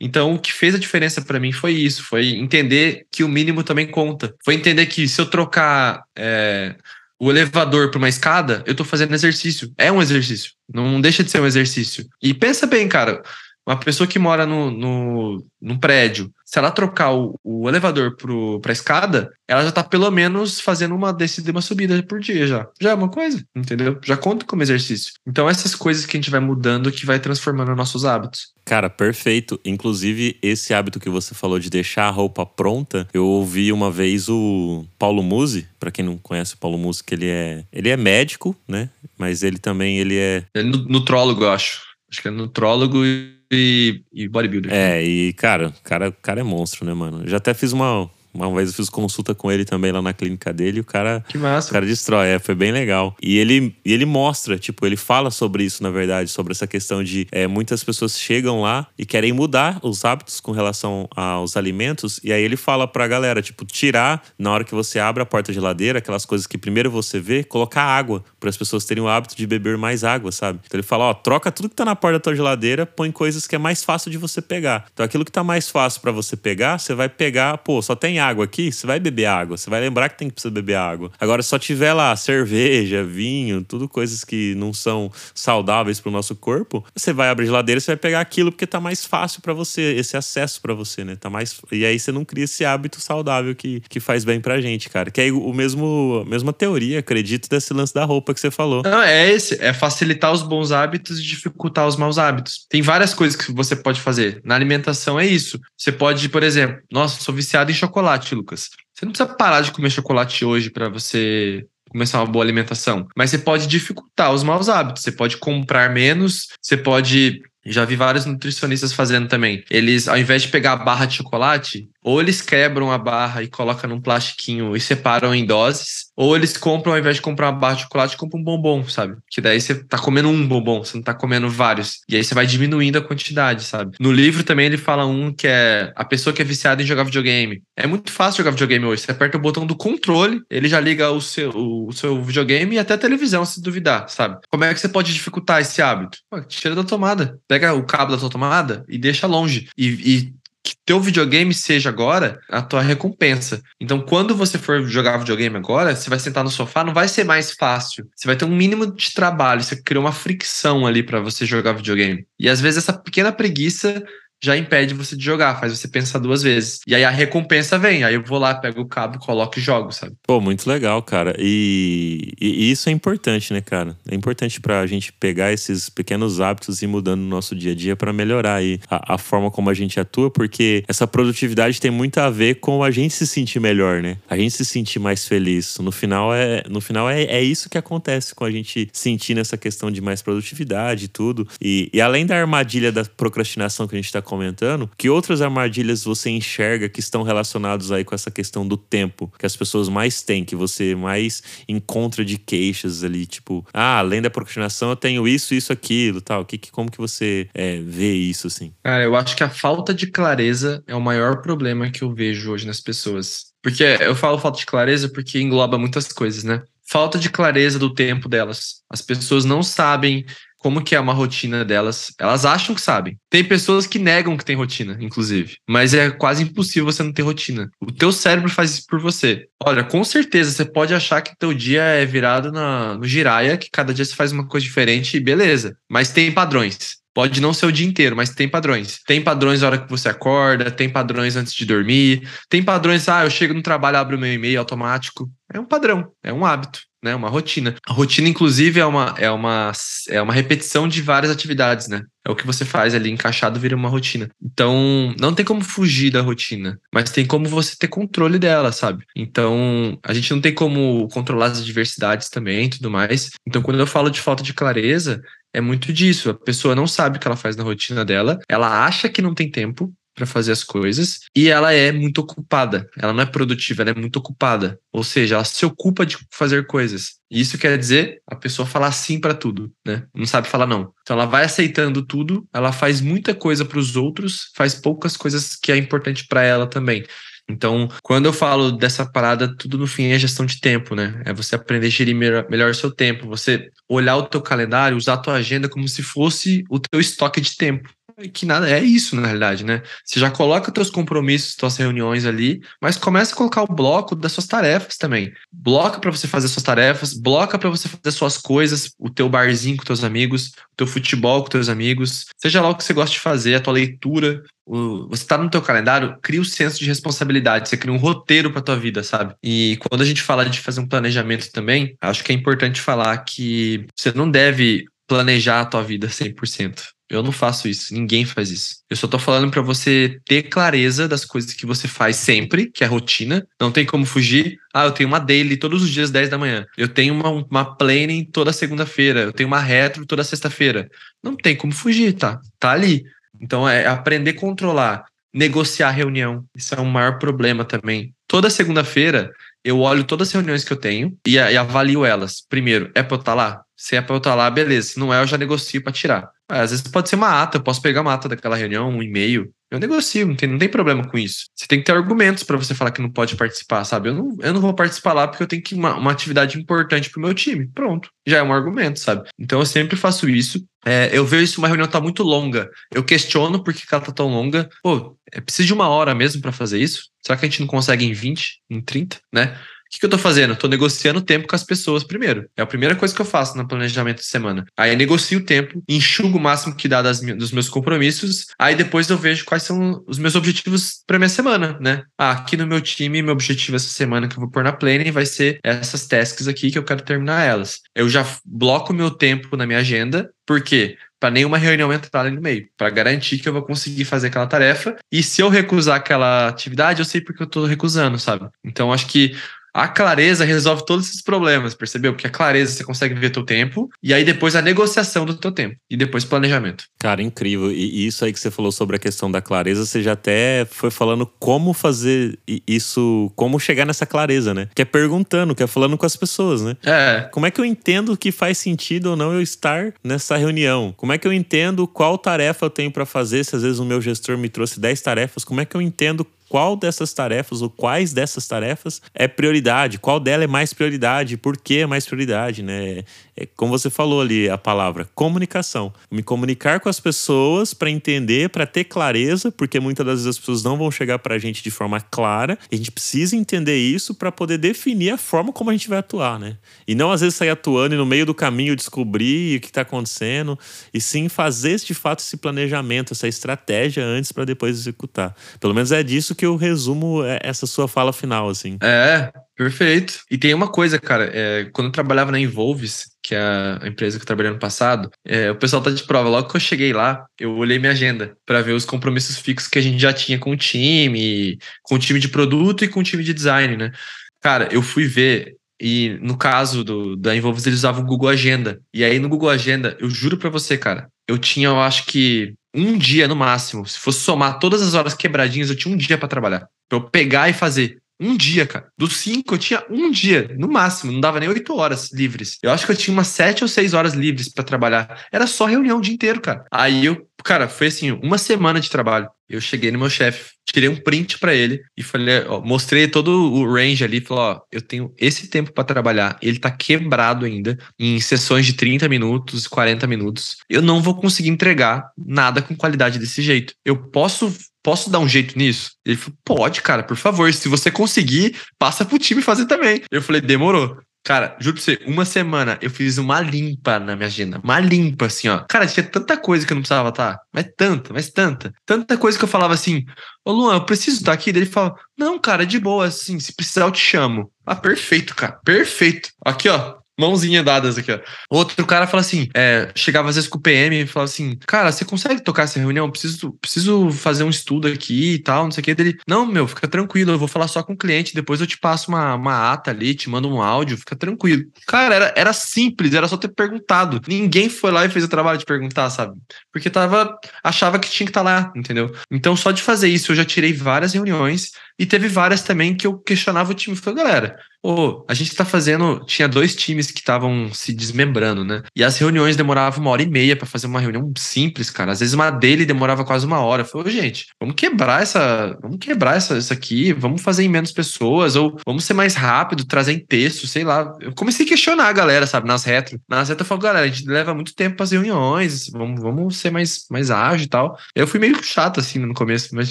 Então, o que fez a diferença para mim foi isso, foi entender que o mínimo também conta. Foi entender que se eu trocar é, o elevador para uma escada, eu estou fazendo exercício. É um exercício, não deixa de ser um exercício. E pensa bem, cara, uma pessoa que mora no, no, num prédio, se ela trocar o, o elevador para a escada, ela já está pelo menos fazendo uma descida e uma subida por dia já. Já é uma coisa, entendeu? Já conta como exercício. Então, essas coisas que a gente vai mudando que vai transformando nossos hábitos. Cara, perfeito. Inclusive, esse hábito que você falou de deixar a roupa pronta, eu ouvi uma vez o Paulo Musi, para quem não conhece o Paulo Musi, que ele é, ele é médico, né? Mas ele também ele é, ele é nutrólogo, eu acho. Acho que é nutrólogo e e, e bodybuilder. É, e cara, cara, cara é monstro, né, mano? Já até fiz uma, uma vez eu fiz consulta com ele também lá na clínica dele e o cara. Que massa. O cara destrói, é, foi bem legal. E ele, e ele mostra, tipo, ele fala sobre isso, na verdade, sobre essa questão de é, muitas pessoas chegam lá e querem mudar os hábitos com relação aos alimentos. E aí ele fala pra galera, tipo, tirar na hora que você abre a porta da geladeira, aquelas coisas que primeiro você vê, colocar água, para as pessoas terem o hábito de beber mais água, sabe? Então ele fala, ó, troca tudo que tá na porta da tua geladeira, põe coisas que é mais fácil de você pegar. Então aquilo que tá mais fácil para você pegar, você vai pegar, pô, só tem água água aqui, você vai beber água. Você vai lembrar que tem que precisar beber água. Agora, só tiver lá cerveja, vinho, tudo coisas que não são saudáveis para o nosso corpo, você vai abrir geladeira, você vai pegar aquilo porque tá mais fácil para você, esse acesso para você, né? Tá mais e aí você não cria esse hábito saudável que, que faz bem pra gente, cara. Que é o mesmo mesma teoria, acredito, desse lance da roupa que você falou. Não, é esse, é facilitar os bons hábitos e dificultar os maus hábitos. Tem várias coisas que você pode fazer. Na alimentação é isso. Você pode, por exemplo, nossa, sou viciado em chocolate chocolate, Lucas. Você não precisa parar de comer chocolate hoje para você começar uma boa alimentação, mas você pode dificultar os maus hábitos. Você pode comprar menos, você pode já vi vários nutricionistas fazendo também. Eles, ao invés de pegar a barra de chocolate, ou eles quebram a barra e colocam num plastiquinho e separam em doses, ou eles compram, ao invés de comprar uma barra de chocolate, compram um bombom, sabe? Que daí você tá comendo um bombom, você não tá comendo vários. E aí você vai diminuindo a quantidade, sabe? No livro também ele fala um que é a pessoa que é viciada em jogar videogame. É muito fácil jogar videogame hoje. Você aperta o botão do controle, ele já liga o seu, o, seu videogame e até a televisão, se duvidar, sabe? Como é que você pode dificultar esse hábito? Pô, tira da tomada. Pega o cabo da sua tomada e deixa longe. E, e que teu videogame seja agora a tua recompensa. Então, quando você for jogar videogame agora, você vai sentar no sofá, não vai ser mais fácil. Você vai ter um mínimo de trabalho, você criou uma fricção ali para você jogar videogame. E às vezes essa pequena preguiça já impede você de jogar, faz você pensar duas vezes. E aí a recompensa vem, aí eu vou lá, pego o cabo, coloco e jogo, sabe? Pô, muito legal, cara. E, e isso é importante, né, cara? É importante pra gente pegar esses pequenos hábitos e ir mudando no nosso dia a dia para melhorar aí a, a, forma como a gente atua, porque essa produtividade tem muito a ver com a gente se sentir melhor, né? A gente se sentir mais feliz. No final é, no final é, é isso que acontece com a gente sentindo essa questão de mais produtividade e tudo. E, e além da armadilha da procrastinação que a gente tá comentando, que outras armadilhas você enxerga que estão relacionados aí com essa questão do tempo que as pessoas mais têm, que você mais encontra de queixas ali, tipo, ah, além da procrastinação eu tenho isso, isso, aquilo, tal. Que, que como que você é, vê isso assim? Cara, eu acho que a falta de clareza é o maior problema que eu vejo hoje nas pessoas. Porque eu falo falta de clareza porque engloba muitas coisas, né? Falta de clareza do tempo delas. As pessoas não sabem como que é uma rotina delas. Elas acham que sabem. Tem pessoas que negam que tem rotina, inclusive. Mas é quase impossível você não ter rotina. O teu cérebro faz isso por você. Olha, com certeza você pode achar que teu dia é virado na, no giraia, que cada dia você faz uma coisa diferente e beleza. Mas tem padrões. Pode não ser o dia inteiro, mas tem padrões. Tem padrões na hora que você acorda, tem padrões antes de dormir, tem padrões, ah, eu chego no trabalho, abro meu e-mail automático. É um padrão, é um hábito né? Uma rotina. A rotina, inclusive, é uma, é uma, é uma repetição de várias atividades, né? É o que você faz ali, encaixado, vira uma rotina. Então, não tem como fugir da rotina, mas tem como você ter controle dela, sabe? Então, a gente não tem como controlar as adversidades também e tudo mais. Então, quando eu falo de falta de clareza, é muito disso. A pessoa não sabe o que ela faz na rotina dela, ela acha que não tem tempo, para fazer as coisas e ela é muito ocupada. Ela não é produtiva, ela é muito ocupada. Ou seja, ela se ocupa de fazer coisas. Isso quer dizer a pessoa falar sim para tudo, né? Não sabe falar não. Então ela vai aceitando tudo, ela faz muita coisa para os outros, faz poucas coisas que é importante para ela também. Então, quando eu falo dessa parada, tudo no fim é gestão de tempo, né? É você aprender a gerir melhor o seu tempo, você olhar o teu calendário, usar a tua agenda como se fosse o teu estoque de tempo que nada é isso na realidade, né? Você já coloca teus compromissos, suas reuniões ali, mas começa a colocar o bloco das suas tarefas também. Bloca para você fazer suas tarefas, bloca para você fazer suas coisas, o teu barzinho com teus amigos, o teu futebol com teus amigos, seja lá o que você gosta de fazer, a tua leitura, o, você tá no teu calendário, cria o um senso de responsabilidade, você cria um roteiro para tua vida, sabe? E quando a gente fala de fazer um planejamento também, acho que é importante falar que você não deve planejar a tua vida 100%. Eu não faço isso, ninguém faz isso. Eu só tô falando para você ter clareza das coisas que você faz sempre, que é rotina. Não tem como fugir. Ah, eu tenho uma daily todos os dias 10 da manhã. Eu tenho uma, uma planning toda segunda-feira. Eu tenho uma retro toda sexta-feira. Não tem como fugir, tá? Tá ali. Então é aprender a controlar, negociar a reunião. Isso é o maior problema também. Toda segunda-feira eu olho todas as reuniões que eu tenho e, e avalio elas. Primeiro, é pra eu estar tá lá? Se é pra eu estar tá lá, beleza. Se não é, eu já negocio para tirar. Às vezes pode ser uma ata, eu posso pegar uma ata daquela reunião, um e-mail. Eu negocio, não tem, não tem problema com isso. Você tem que ter argumentos para você falar que não pode participar, sabe? Eu não, eu não vou participar lá porque eu tenho que uma, uma atividade importante pro meu time. Pronto. Já é um argumento, sabe? Então eu sempre faço isso. É, eu vejo se uma reunião tá muito longa. Eu questiono por que ela tá tão longa. Pô, é preciso de uma hora mesmo para fazer isso? Será que a gente não consegue em 20, em 30, né? O que, que eu tô fazendo? Tô negociando tempo com as pessoas primeiro. É a primeira coisa que eu faço no planejamento de semana. Aí eu negocio o tempo, enxugo o máximo que dá das, dos meus compromissos. Aí depois eu vejo quais são os meus objetivos para minha semana, né? Ah, aqui no meu time, meu objetivo essa semana que eu vou pôr na planning vai ser essas tasks aqui que eu quero terminar elas. Eu já bloco meu tempo na minha agenda. Por quê? para nenhuma reunião entrar ali no meio, para garantir que eu vou conseguir fazer aquela tarefa. E se eu recusar aquela atividade, eu sei porque eu estou recusando, sabe? Então acho que a clareza resolve todos esses problemas, percebeu? Porque a clareza você consegue ver teu tempo, e aí depois a negociação do teu tempo, e depois planejamento. Cara, incrível. E isso aí que você falou sobre a questão da clareza, você já até foi falando como fazer isso, como chegar nessa clareza, né? Que é perguntando, que é falando com as pessoas, né? É. Como é que eu entendo que faz sentido ou não eu estar nessa reunião? Como é que eu entendo qual tarefa eu tenho para fazer? Se às vezes o meu gestor me trouxe 10 tarefas, como é que eu entendo qual dessas tarefas ou quais dessas tarefas é prioridade, qual dela é mais prioridade, por que é mais prioridade, né? É, como você falou ali, a palavra comunicação. Me comunicar com as pessoas para entender, para ter clareza, porque muitas das vezes as pessoas não vão chegar para a gente de forma clara. A gente precisa entender isso para poder definir a forma como a gente vai atuar, né? E não às vezes sair atuando e no meio do caminho descobrir o que está acontecendo, e sim fazer de fato esse planejamento, essa estratégia antes para depois executar. Pelo menos é disso que eu resumo é, essa sua fala final, assim. É, perfeito. E tem uma coisa, cara, é, quando eu trabalhava na Involves, que é a empresa que eu trabalhei no passado, é, o pessoal tá de prova. Logo que eu cheguei lá, eu olhei minha agenda para ver os compromissos fixos que a gente já tinha com o time, com o time de produto e com o time de design, né? Cara, eu fui ver e no caso do, da Involves, eles usavam o Google Agenda. E aí no Google Agenda, eu juro para você, cara, eu tinha, eu acho que um dia no máximo. Se fosse somar todas as horas quebradinhas, eu tinha um dia para trabalhar. Pra eu pegar e fazer. Um dia, cara. Dos cinco, eu tinha um dia, no máximo. Não dava nem oito horas livres. Eu acho que eu tinha umas sete ou seis horas livres para trabalhar. Era só reunião o dia inteiro, cara. Aí eu, cara, foi assim, uma semana de trabalho. Eu cheguei no meu chefe, tirei um print para ele e falei, ó, mostrei todo o range ali, falei, ó, eu tenho esse tempo para trabalhar, ele tá quebrado ainda em sessões de 30 minutos, 40 minutos. Eu não vou conseguir entregar nada com qualidade desse jeito. Eu posso posso dar um jeito nisso? Ele falou, pode, cara, por favor. Se você conseguir, passa pro time fazer também. Eu falei, demorou. Cara, juro pra você, uma semana eu fiz uma limpa na minha agenda. Uma limpa, assim, ó. Cara, tinha tanta coisa que eu não precisava estar. Tá? Mas tanta, mas tanta. Tanta coisa que eu falava assim: Ô Luan, eu preciso estar aqui. Daí ele fala: Não, cara, de boa, assim, se precisar eu te chamo. Ah, perfeito, cara, perfeito. Aqui, ó, Mãozinha dadas aqui, ó. Outro cara fala assim: é, chegava às vezes com o PM e falava assim: Cara, você consegue tocar essa reunião? Preciso, preciso fazer um estudo aqui e tal, não sei o que. Dele, não, meu, fica tranquilo, eu vou falar só com o cliente, depois eu te passo uma, uma ata ali, te mando um áudio, fica tranquilo. Cara, era, era simples, era só ter perguntado. Ninguém foi lá e fez o trabalho de perguntar, sabe? Porque tava, achava que tinha que estar tá lá, entendeu? Então, só de fazer isso, eu já tirei várias reuniões e teve várias também que eu questionava o time. Falei, galera, oh, a gente tá fazendo. Tinha dois times que estavam se desmembrando, né? E as reuniões demoravam uma hora e meia para fazer uma reunião simples, cara. Às vezes uma dele demorava quase uma hora. Falei, oh, gente, vamos quebrar essa. Vamos quebrar essa, isso aqui, vamos fazer em menos pessoas, ou vamos ser mais rápido, trazer em texto, sei lá. Eu comecei a questionar a galera, sabe, nas retro. Nas retro eu falo, galera, a gente leva muito tempo para as reuniões, vamos, vamos ser mais, mais ágil e tal. Eu fui meio chato assim no começo, mas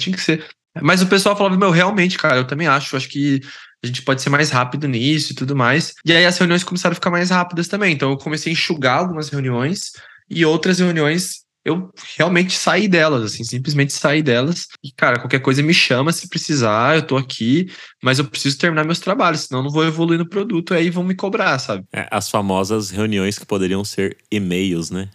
tinha que ser. Mas o pessoal falava, meu, realmente, cara, eu também acho. Acho que a gente pode ser mais rápido nisso e tudo mais. E aí as reuniões começaram a ficar mais rápidas também. Então eu comecei a enxugar algumas reuniões e outras reuniões eu realmente saí delas, assim, simplesmente saí delas. E, cara, qualquer coisa me chama se precisar, eu tô aqui, mas eu preciso terminar meus trabalhos, senão eu não vou evoluir no produto, aí vão me cobrar, sabe? É, as famosas reuniões que poderiam ser e-mails, né?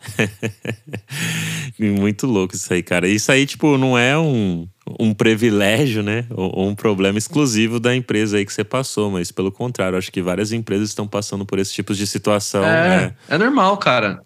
Muito louco isso aí, cara. Isso aí, tipo, não é um, um privilégio, né? Ou, um problema exclusivo da empresa aí que você passou, mas pelo contrário, acho que várias empresas estão passando por esse tipo de situação. É, é, é normal, cara.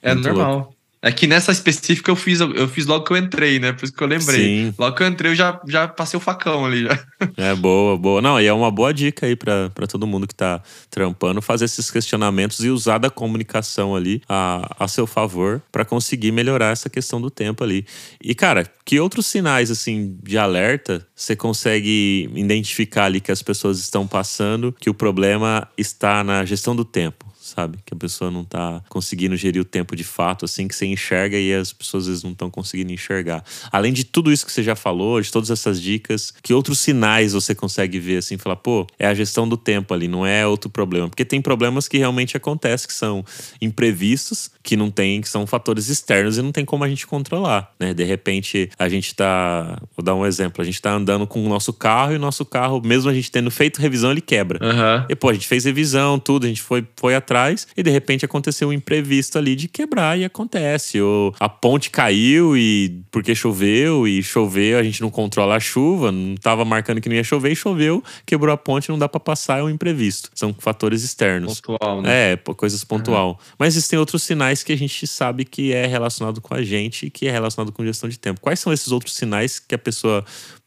É Muito normal. Louco. É que nessa específica eu fiz, eu fiz logo que eu entrei, né? Por isso que eu lembrei. Sim. Logo que eu entrei, eu já, já passei o facão ali. Já. É boa, boa. Não, e é uma boa dica aí para todo mundo que tá trampando fazer esses questionamentos e usar da comunicação ali a, a seu favor para conseguir melhorar essa questão do tempo ali. E, cara, que outros sinais, assim, de alerta você consegue identificar ali que as pessoas estão passando, que o problema está na gestão do tempo? Sabe? Que a pessoa não tá conseguindo gerir o tempo de fato, assim, que você enxerga e as pessoas às vezes não estão conseguindo enxergar. Além de tudo isso que você já falou, de todas essas dicas, que outros sinais você consegue ver, assim, falar, pô, é a gestão do tempo ali, não é outro problema. Porque tem problemas que realmente acontecem, que são imprevistos, que não tem, que são fatores externos e não tem como a gente controlar, né? De repente, a gente tá, vou dar um exemplo, a gente tá andando com o nosso carro e o nosso carro, mesmo a gente tendo feito revisão, ele quebra. Uhum. E, pô, a gente fez revisão, tudo, a gente foi, foi atrás atrás e de repente aconteceu um imprevisto ali de quebrar e acontece. Ou a ponte caiu e porque choveu e choveu, a gente não controla a chuva, não estava marcando que não ia chover e choveu, quebrou a ponte, não dá para passar, é um imprevisto. São fatores externos. Pontual, né? É, coisas pontual. Uhum. Mas existem outros sinais que a gente sabe que é relacionado com a gente e que é relacionado com gestão de tempo. Quais são esses outros sinais que a pessoa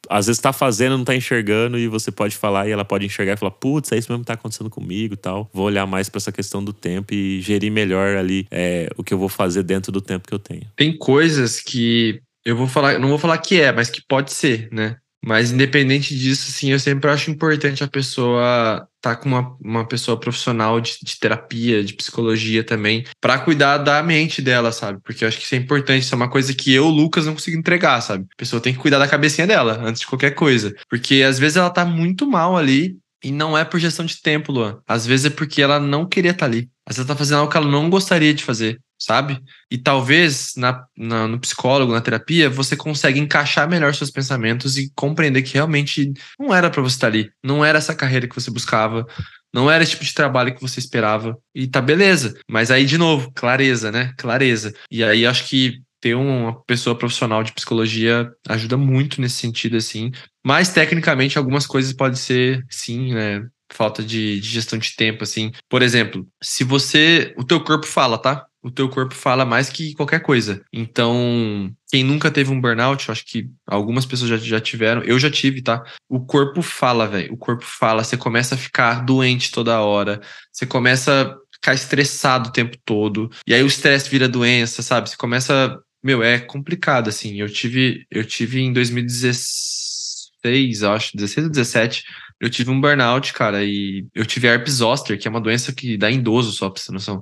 às vezes tá fazendo, não tá enxergando, e você pode falar e ela pode enxergar e falar, putz, é isso mesmo que tá acontecendo comigo e tal. Vou olhar mais para essa questão do tempo e gerir melhor ali é, o que eu vou fazer dentro do tempo que eu tenho. Tem coisas que eu vou falar, não vou falar que é, mas que pode ser, né? Mas independente disso, assim, eu sempre acho importante a pessoa estar tá com uma, uma pessoa profissional de, de terapia, de psicologia também, para cuidar da mente dela, sabe? Porque eu acho que isso é importante, isso é uma coisa que eu, Lucas, não consigo entregar, sabe? A pessoa tem que cuidar da cabecinha dela antes de qualquer coisa. Porque às vezes ela tá muito mal ali e não é por gestão de tempo, Luan. Às vezes é porque ela não queria estar tá ali. Vezes ela tá fazendo algo que ela não gostaria de fazer sabe? E talvez na, na, no psicólogo, na terapia, você consegue encaixar melhor seus pensamentos e compreender que realmente não era para você estar ali, não era essa carreira que você buscava, não era esse tipo de trabalho que você esperava. E tá beleza. Mas aí, de novo, clareza, né? Clareza. E aí acho que ter uma pessoa profissional de psicologia ajuda muito nesse sentido, assim. Mas, tecnicamente, algumas coisas podem ser, sim, né? Falta de, de gestão de tempo, assim. Por exemplo, se você. O teu corpo fala, tá? o teu corpo fala mais que qualquer coisa. Então, quem nunca teve um burnout, acho que algumas pessoas já, já tiveram, eu já tive, tá? O corpo fala, velho. O corpo fala, você começa a ficar doente toda hora, você começa a ficar estressado o tempo todo, e aí o estresse vira doença, sabe? Você começa. Meu, é complicado, assim. Eu tive, eu tive em 2016, acho, 16 ou 17. Eu tive um burnout, cara, e eu tive herpes zoster, que é uma doença que dá em idoso, só pra você noção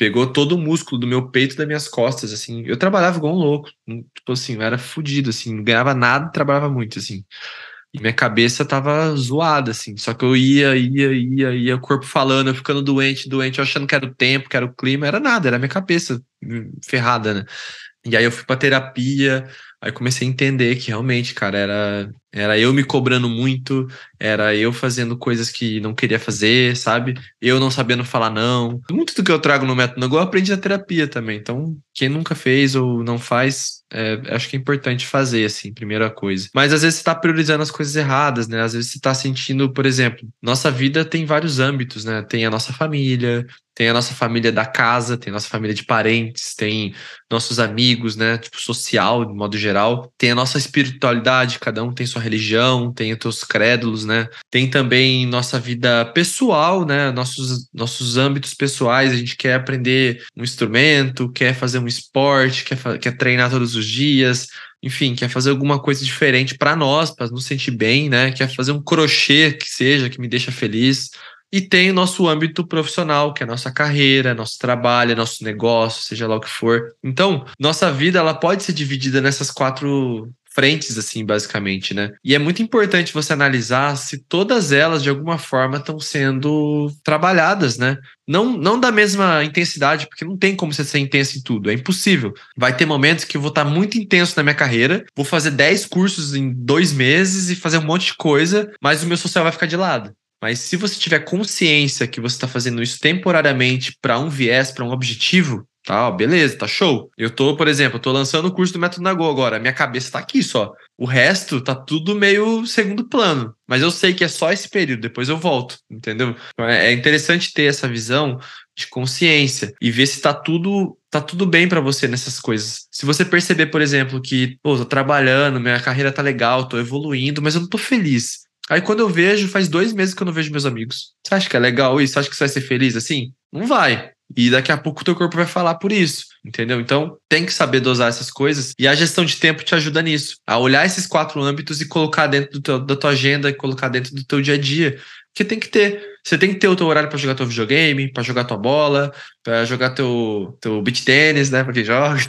pegou todo o músculo do meu peito e das minhas costas, assim. Eu trabalhava igual um louco, tipo assim, eu era fodido, assim, não ganhava nada, trabalhava muito, assim. E minha cabeça tava zoada, assim. Só que eu ia, ia, ia, ia, o corpo falando, eu ficando doente, doente, eu achando que era o tempo, que era o clima, era nada, era minha cabeça hum, ferrada, né? E aí eu fui pra terapia, aí comecei a entender que realmente, cara, era era eu me cobrando muito, era eu fazendo coisas que não queria fazer, sabe? Eu não sabendo falar não. Muito do que eu trago no método Nagô eu aprendi na terapia também. Então, quem nunca fez ou não faz, é, acho que é importante fazer, assim, primeira coisa. Mas às vezes você tá priorizando as coisas erradas, né? Às vezes você tá sentindo, por exemplo, nossa vida tem vários âmbitos, né? Tem a nossa família, tem a nossa família da casa, tem a nossa família de parentes, tem nossos amigos, né? Tipo, social, de modo geral. Tem a nossa espiritualidade, cada um tem sua religião, tem os teus crédulos, né? Tem também nossa vida pessoal, né? Nossos, nossos âmbitos pessoais. A gente quer aprender um instrumento, quer fazer um esporte, quer, quer treinar todos os dias. Enfim, quer fazer alguma coisa diferente para nós, para nos sentir bem, né? Quer fazer um crochê que seja, que me deixa feliz. E tem o nosso âmbito profissional, que é a nossa carreira, nosso trabalho, nosso negócio, seja lá o que for. Então, nossa vida ela pode ser dividida nessas quatro frentes, assim, basicamente, né? E é muito importante você analisar se todas elas, de alguma forma, estão sendo trabalhadas, né? Não, não da mesma intensidade, porque não tem como você ser intenso em tudo, é impossível. Vai ter momentos que eu vou estar muito intenso na minha carreira, vou fazer 10 cursos em dois meses e fazer um monte de coisa, mas o meu social vai ficar de lado. Mas se você tiver consciência que você está fazendo isso temporariamente para um viés, para um objetivo, Tá, ó, beleza, tá show. Eu tô, por exemplo, tô lançando o curso do Método Nagô agora. Minha cabeça tá aqui só. O resto tá tudo meio segundo plano. Mas eu sei que é só esse período, depois eu volto, entendeu? Então, é, é interessante ter essa visão de consciência e ver se tá tudo tá tudo bem para você nessas coisas. Se você perceber, por exemplo, que, pô, tô trabalhando, minha carreira tá legal, tô evoluindo, mas eu não tô feliz. Aí quando eu vejo, faz dois meses que eu não vejo meus amigos. Você acha que é legal isso? Você acha que você vai ser feliz assim? Não vai. E daqui a pouco o teu corpo vai falar por isso, entendeu? Então, tem que saber dosar essas coisas e a gestão de tempo te ajuda nisso, a olhar esses quatro âmbitos e colocar dentro teu, da tua agenda colocar dentro do teu dia a dia. Porque tem que ter. Você tem que ter o teu horário para jogar teu videogame, para jogar tua bola, para jogar teu, teu beach tênis, né? Pra quem joga.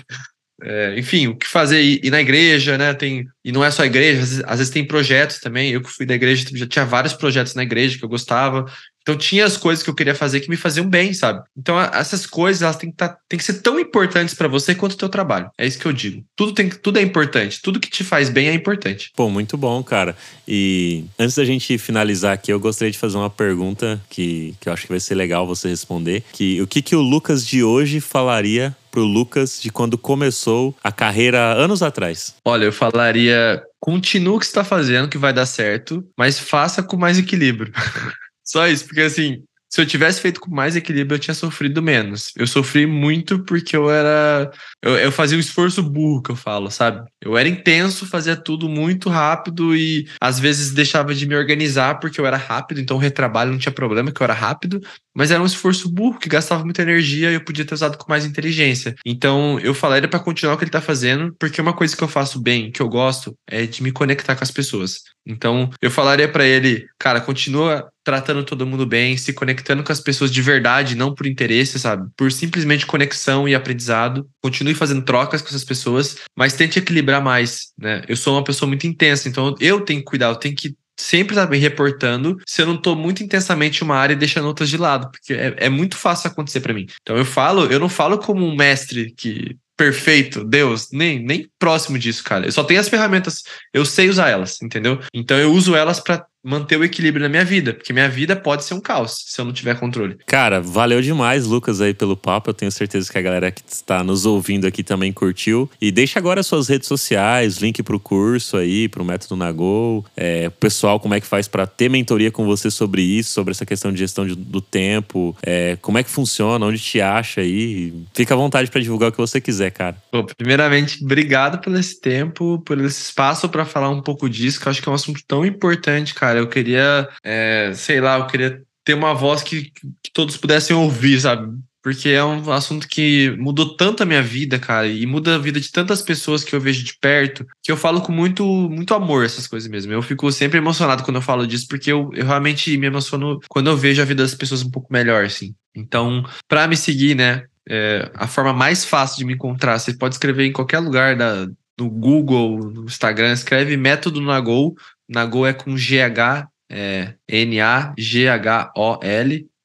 É, enfim, o que fazer ir, na igreja, né? Tem, e não é só a igreja, às vezes, às vezes, tem projetos também. Eu que fui da igreja, já tinha vários projetos na igreja que eu gostava. Então tinha as coisas que eu queria fazer que me faziam bem, sabe? Então essas coisas elas têm que, tá, têm que ser tão importantes para você quanto o teu trabalho. É isso que eu digo. Tudo tem tudo é importante. Tudo que te faz bem é importante. Pô, muito bom, cara. E antes da gente finalizar aqui, eu gostaria de fazer uma pergunta que, que eu acho que vai ser legal você responder. Que o que, que o Lucas de hoje falaria pro Lucas de quando começou a carreira anos atrás? Olha, eu falaria continua o que está fazendo que vai dar certo, mas faça com mais equilíbrio. Só isso, porque assim, se eu tivesse feito com mais equilíbrio, eu tinha sofrido menos. Eu sofri muito porque eu era. Eu, eu, fazia um esforço burro, que eu falo, sabe? Eu era intenso, fazia tudo muito rápido e às vezes deixava de me organizar porque eu era rápido, então o retrabalho não tinha problema, que eu era rápido. Mas era um esforço burro que gastava muita energia e eu podia ter usado com mais inteligência. Então eu falaria para continuar o que ele tá fazendo, porque uma coisa que eu faço bem, que eu gosto, é de me conectar com as pessoas. Então eu falaria para ele, cara, continua tratando todo mundo bem, se conectando com as pessoas de verdade, não por interesse, sabe? Por simplesmente conexão e aprendizado. Continue fazendo trocas com essas pessoas, mas tente equilibrar mais, né? Eu sou uma pessoa muito intensa, então eu tenho que cuidar, eu tenho que sempre tá me reportando se eu não estou muito intensamente uma área e deixando outras de lado, porque é, é muito fácil acontecer para mim. Então eu falo, eu não falo como um mestre que perfeito, Deus, nem, nem próximo disso, cara. Eu só tenho as ferramentas, eu sei usar elas, entendeu? Então eu uso elas para manter o equilíbrio na minha vida, porque minha vida pode ser um caos se eu não tiver controle. Cara, valeu demais, Lucas, aí pelo papo. Eu tenho certeza que a galera que está nos ouvindo aqui também curtiu. E deixa agora suas redes sociais, link pro curso aí, pro método Nagol. É, pessoal, como é que faz para ter mentoria com você sobre isso, sobre essa questão de gestão de, do tempo, é, como é que funciona, onde te acha aí. Fica à vontade para divulgar o que você quiser, cara. Bom, primeiramente, obrigado por esse tempo, por esse espaço para falar um pouco disso, que eu acho que é um assunto tão importante, cara cara. Eu queria, é, sei lá, eu queria ter uma voz que, que todos pudessem ouvir, sabe? Porque é um assunto que mudou tanto a minha vida, cara, e muda a vida de tantas pessoas que eu vejo de perto, que eu falo com muito, muito amor essas coisas mesmo. Eu fico sempre emocionado quando eu falo disso, porque eu, eu realmente me emociono quando eu vejo a vida das pessoas um pouco melhor, assim. Então, para me seguir, né, é, a forma mais fácil de me encontrar, você pode escrever em qualquer lugar da, no Google, no Instagram, escreve Método Nagol, Nagol é com GH, é, N-A-G-H-O-L,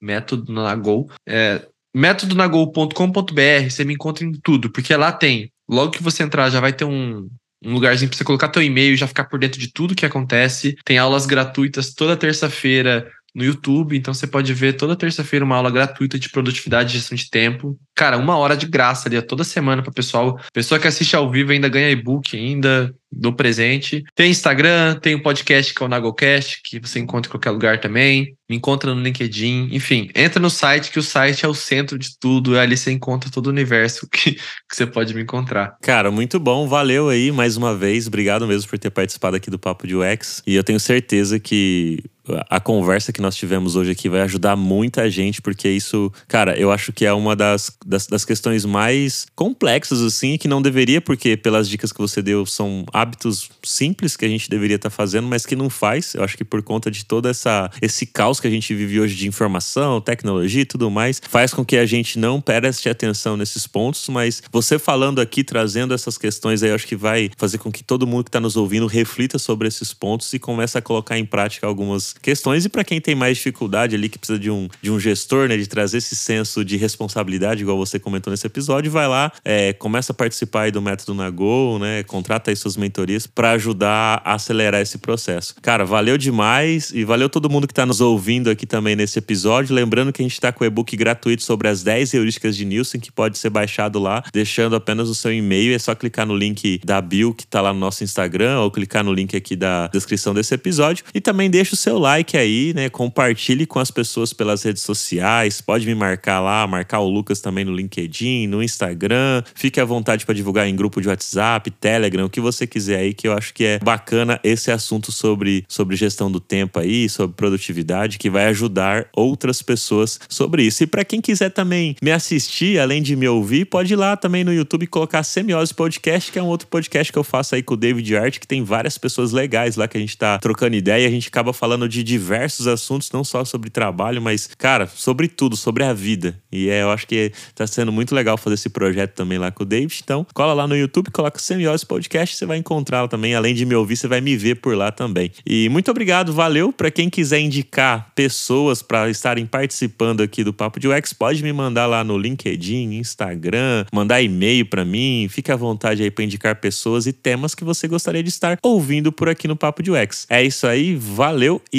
método Nagol. É, métodonagol.com.br, você me encontra em tudo, porque lá tem, logo que você entrar, já vai ter um, um lugarzinho para você colocar teu e-mail e já ficar por dentro de tudo que acontece. Tem aulas gratuitas toda terça-feira no YouTube, então você pode ver toda terça-feira uma aula gratuita de produtividade e gestão de tempo. Cara, uma hora de graça ali, toda semana para pessoal. Pessoa que assiste ao vivo ainda ganha e-book ainda do presente. Tem Instagram, tem o um podcast que é o Nagocast, que você encontra em qualquer lugar também. Me encontra no LinkedIn. Enfim, entra no site, que o site é o centro de tudo. E ali você encontra todo o universo que, que você pode me encontrar. Cara, muito bom. Valeu aí mais uma vez. Obrigado mesmo por ter participado aqui do Papo de UX. E eu tenho certeza que a conversa que nós tivemos hoje aqui vai ajudar muita gente, porque isso, cara, eu acho que é uma das, das, das, questões mais complexas, assim, que não deveria, porque pelas dicas que você deu, são hábitos simples que a gente deveria estar tá fazendo, mas que não faz. Eu acho que por conta de todo essa, esse caos que a gente vive hoje de informação, tecnologia e tudo mais, faz com que a gente não preste atenção nesses pontos, mas você falando aqui, trazendo essas questões aí, eu acho que vai fazer com que todo mundo que está nos ouvindo reflita sobre esses pontos e comece a colocar em prática algumas questões. E para quem tem mais dificuldade ali, que precisa de um, de um gestor, né, de trazer esse senso de responsabilidade, igual você comentou nesse episódio, vai lá, é, começa a participar aí do método Nagol, né, contrata aí suas mentorias para ajudar a acelerar esse processo. Cara, valeu demais e valeu todo mundo que está nos ouvindo aqui também nesse episódio. Lembrando que a gente está com o e-book gratuito sobre as 10 heurísticas de Nielsen, que pode ser baixado lá, deixando apenas o seu e-mail. É só clicar no link da bio que está lá no nosso Instagram ou clicar no link aqui da descrição desse episódio. E também deixa o seu like aí, né? Compartilhe com as pessoas pelas redes sociais. Pode me marcar lá, marcar o Lucas também no LinkedIn, no Instagram. Fique à vontade para divulgar em grupo de WhatsApp, Telegram, o que você quiser aí, que eu acho que é bacana esse assunto sobre, sobre gestão do tempo aí, sobre produtividade, que vai ajudar outras pessoas sobre isso. E para quem quiser também me assistir, além de me ouvir, pode ir lá também no YouTube colocar Semiose Podcast, que é um outro podcast que eu faço aí com o David Art, que tem várias pessoas legais lá que a gente tá trocando ideia e a gente acaba falando de diversos assuntos, não só sobre trabalho, mas, cara, sobre tudo, sobre a vida. E é, eu acho que tá sendo muito legal fazer esse projeto também lá com o David. Então, cola lá no YouTube, coloca Semiose Podcast, você vai encontrar lá também, além de me ouvir, você vai me ver por lá também. E muito obrigado, valeu. Para quem quiser indicar pessoas para estarem participando aqui do Papo de UX, pode me mandar lá no LinkedIn, Instagram, mandar e-mail para mim. Fique à vontade aí para indicar pessoas e temas que você gostaria de estar ouvindo por aqui no Papo de UX. É isso aí, valeu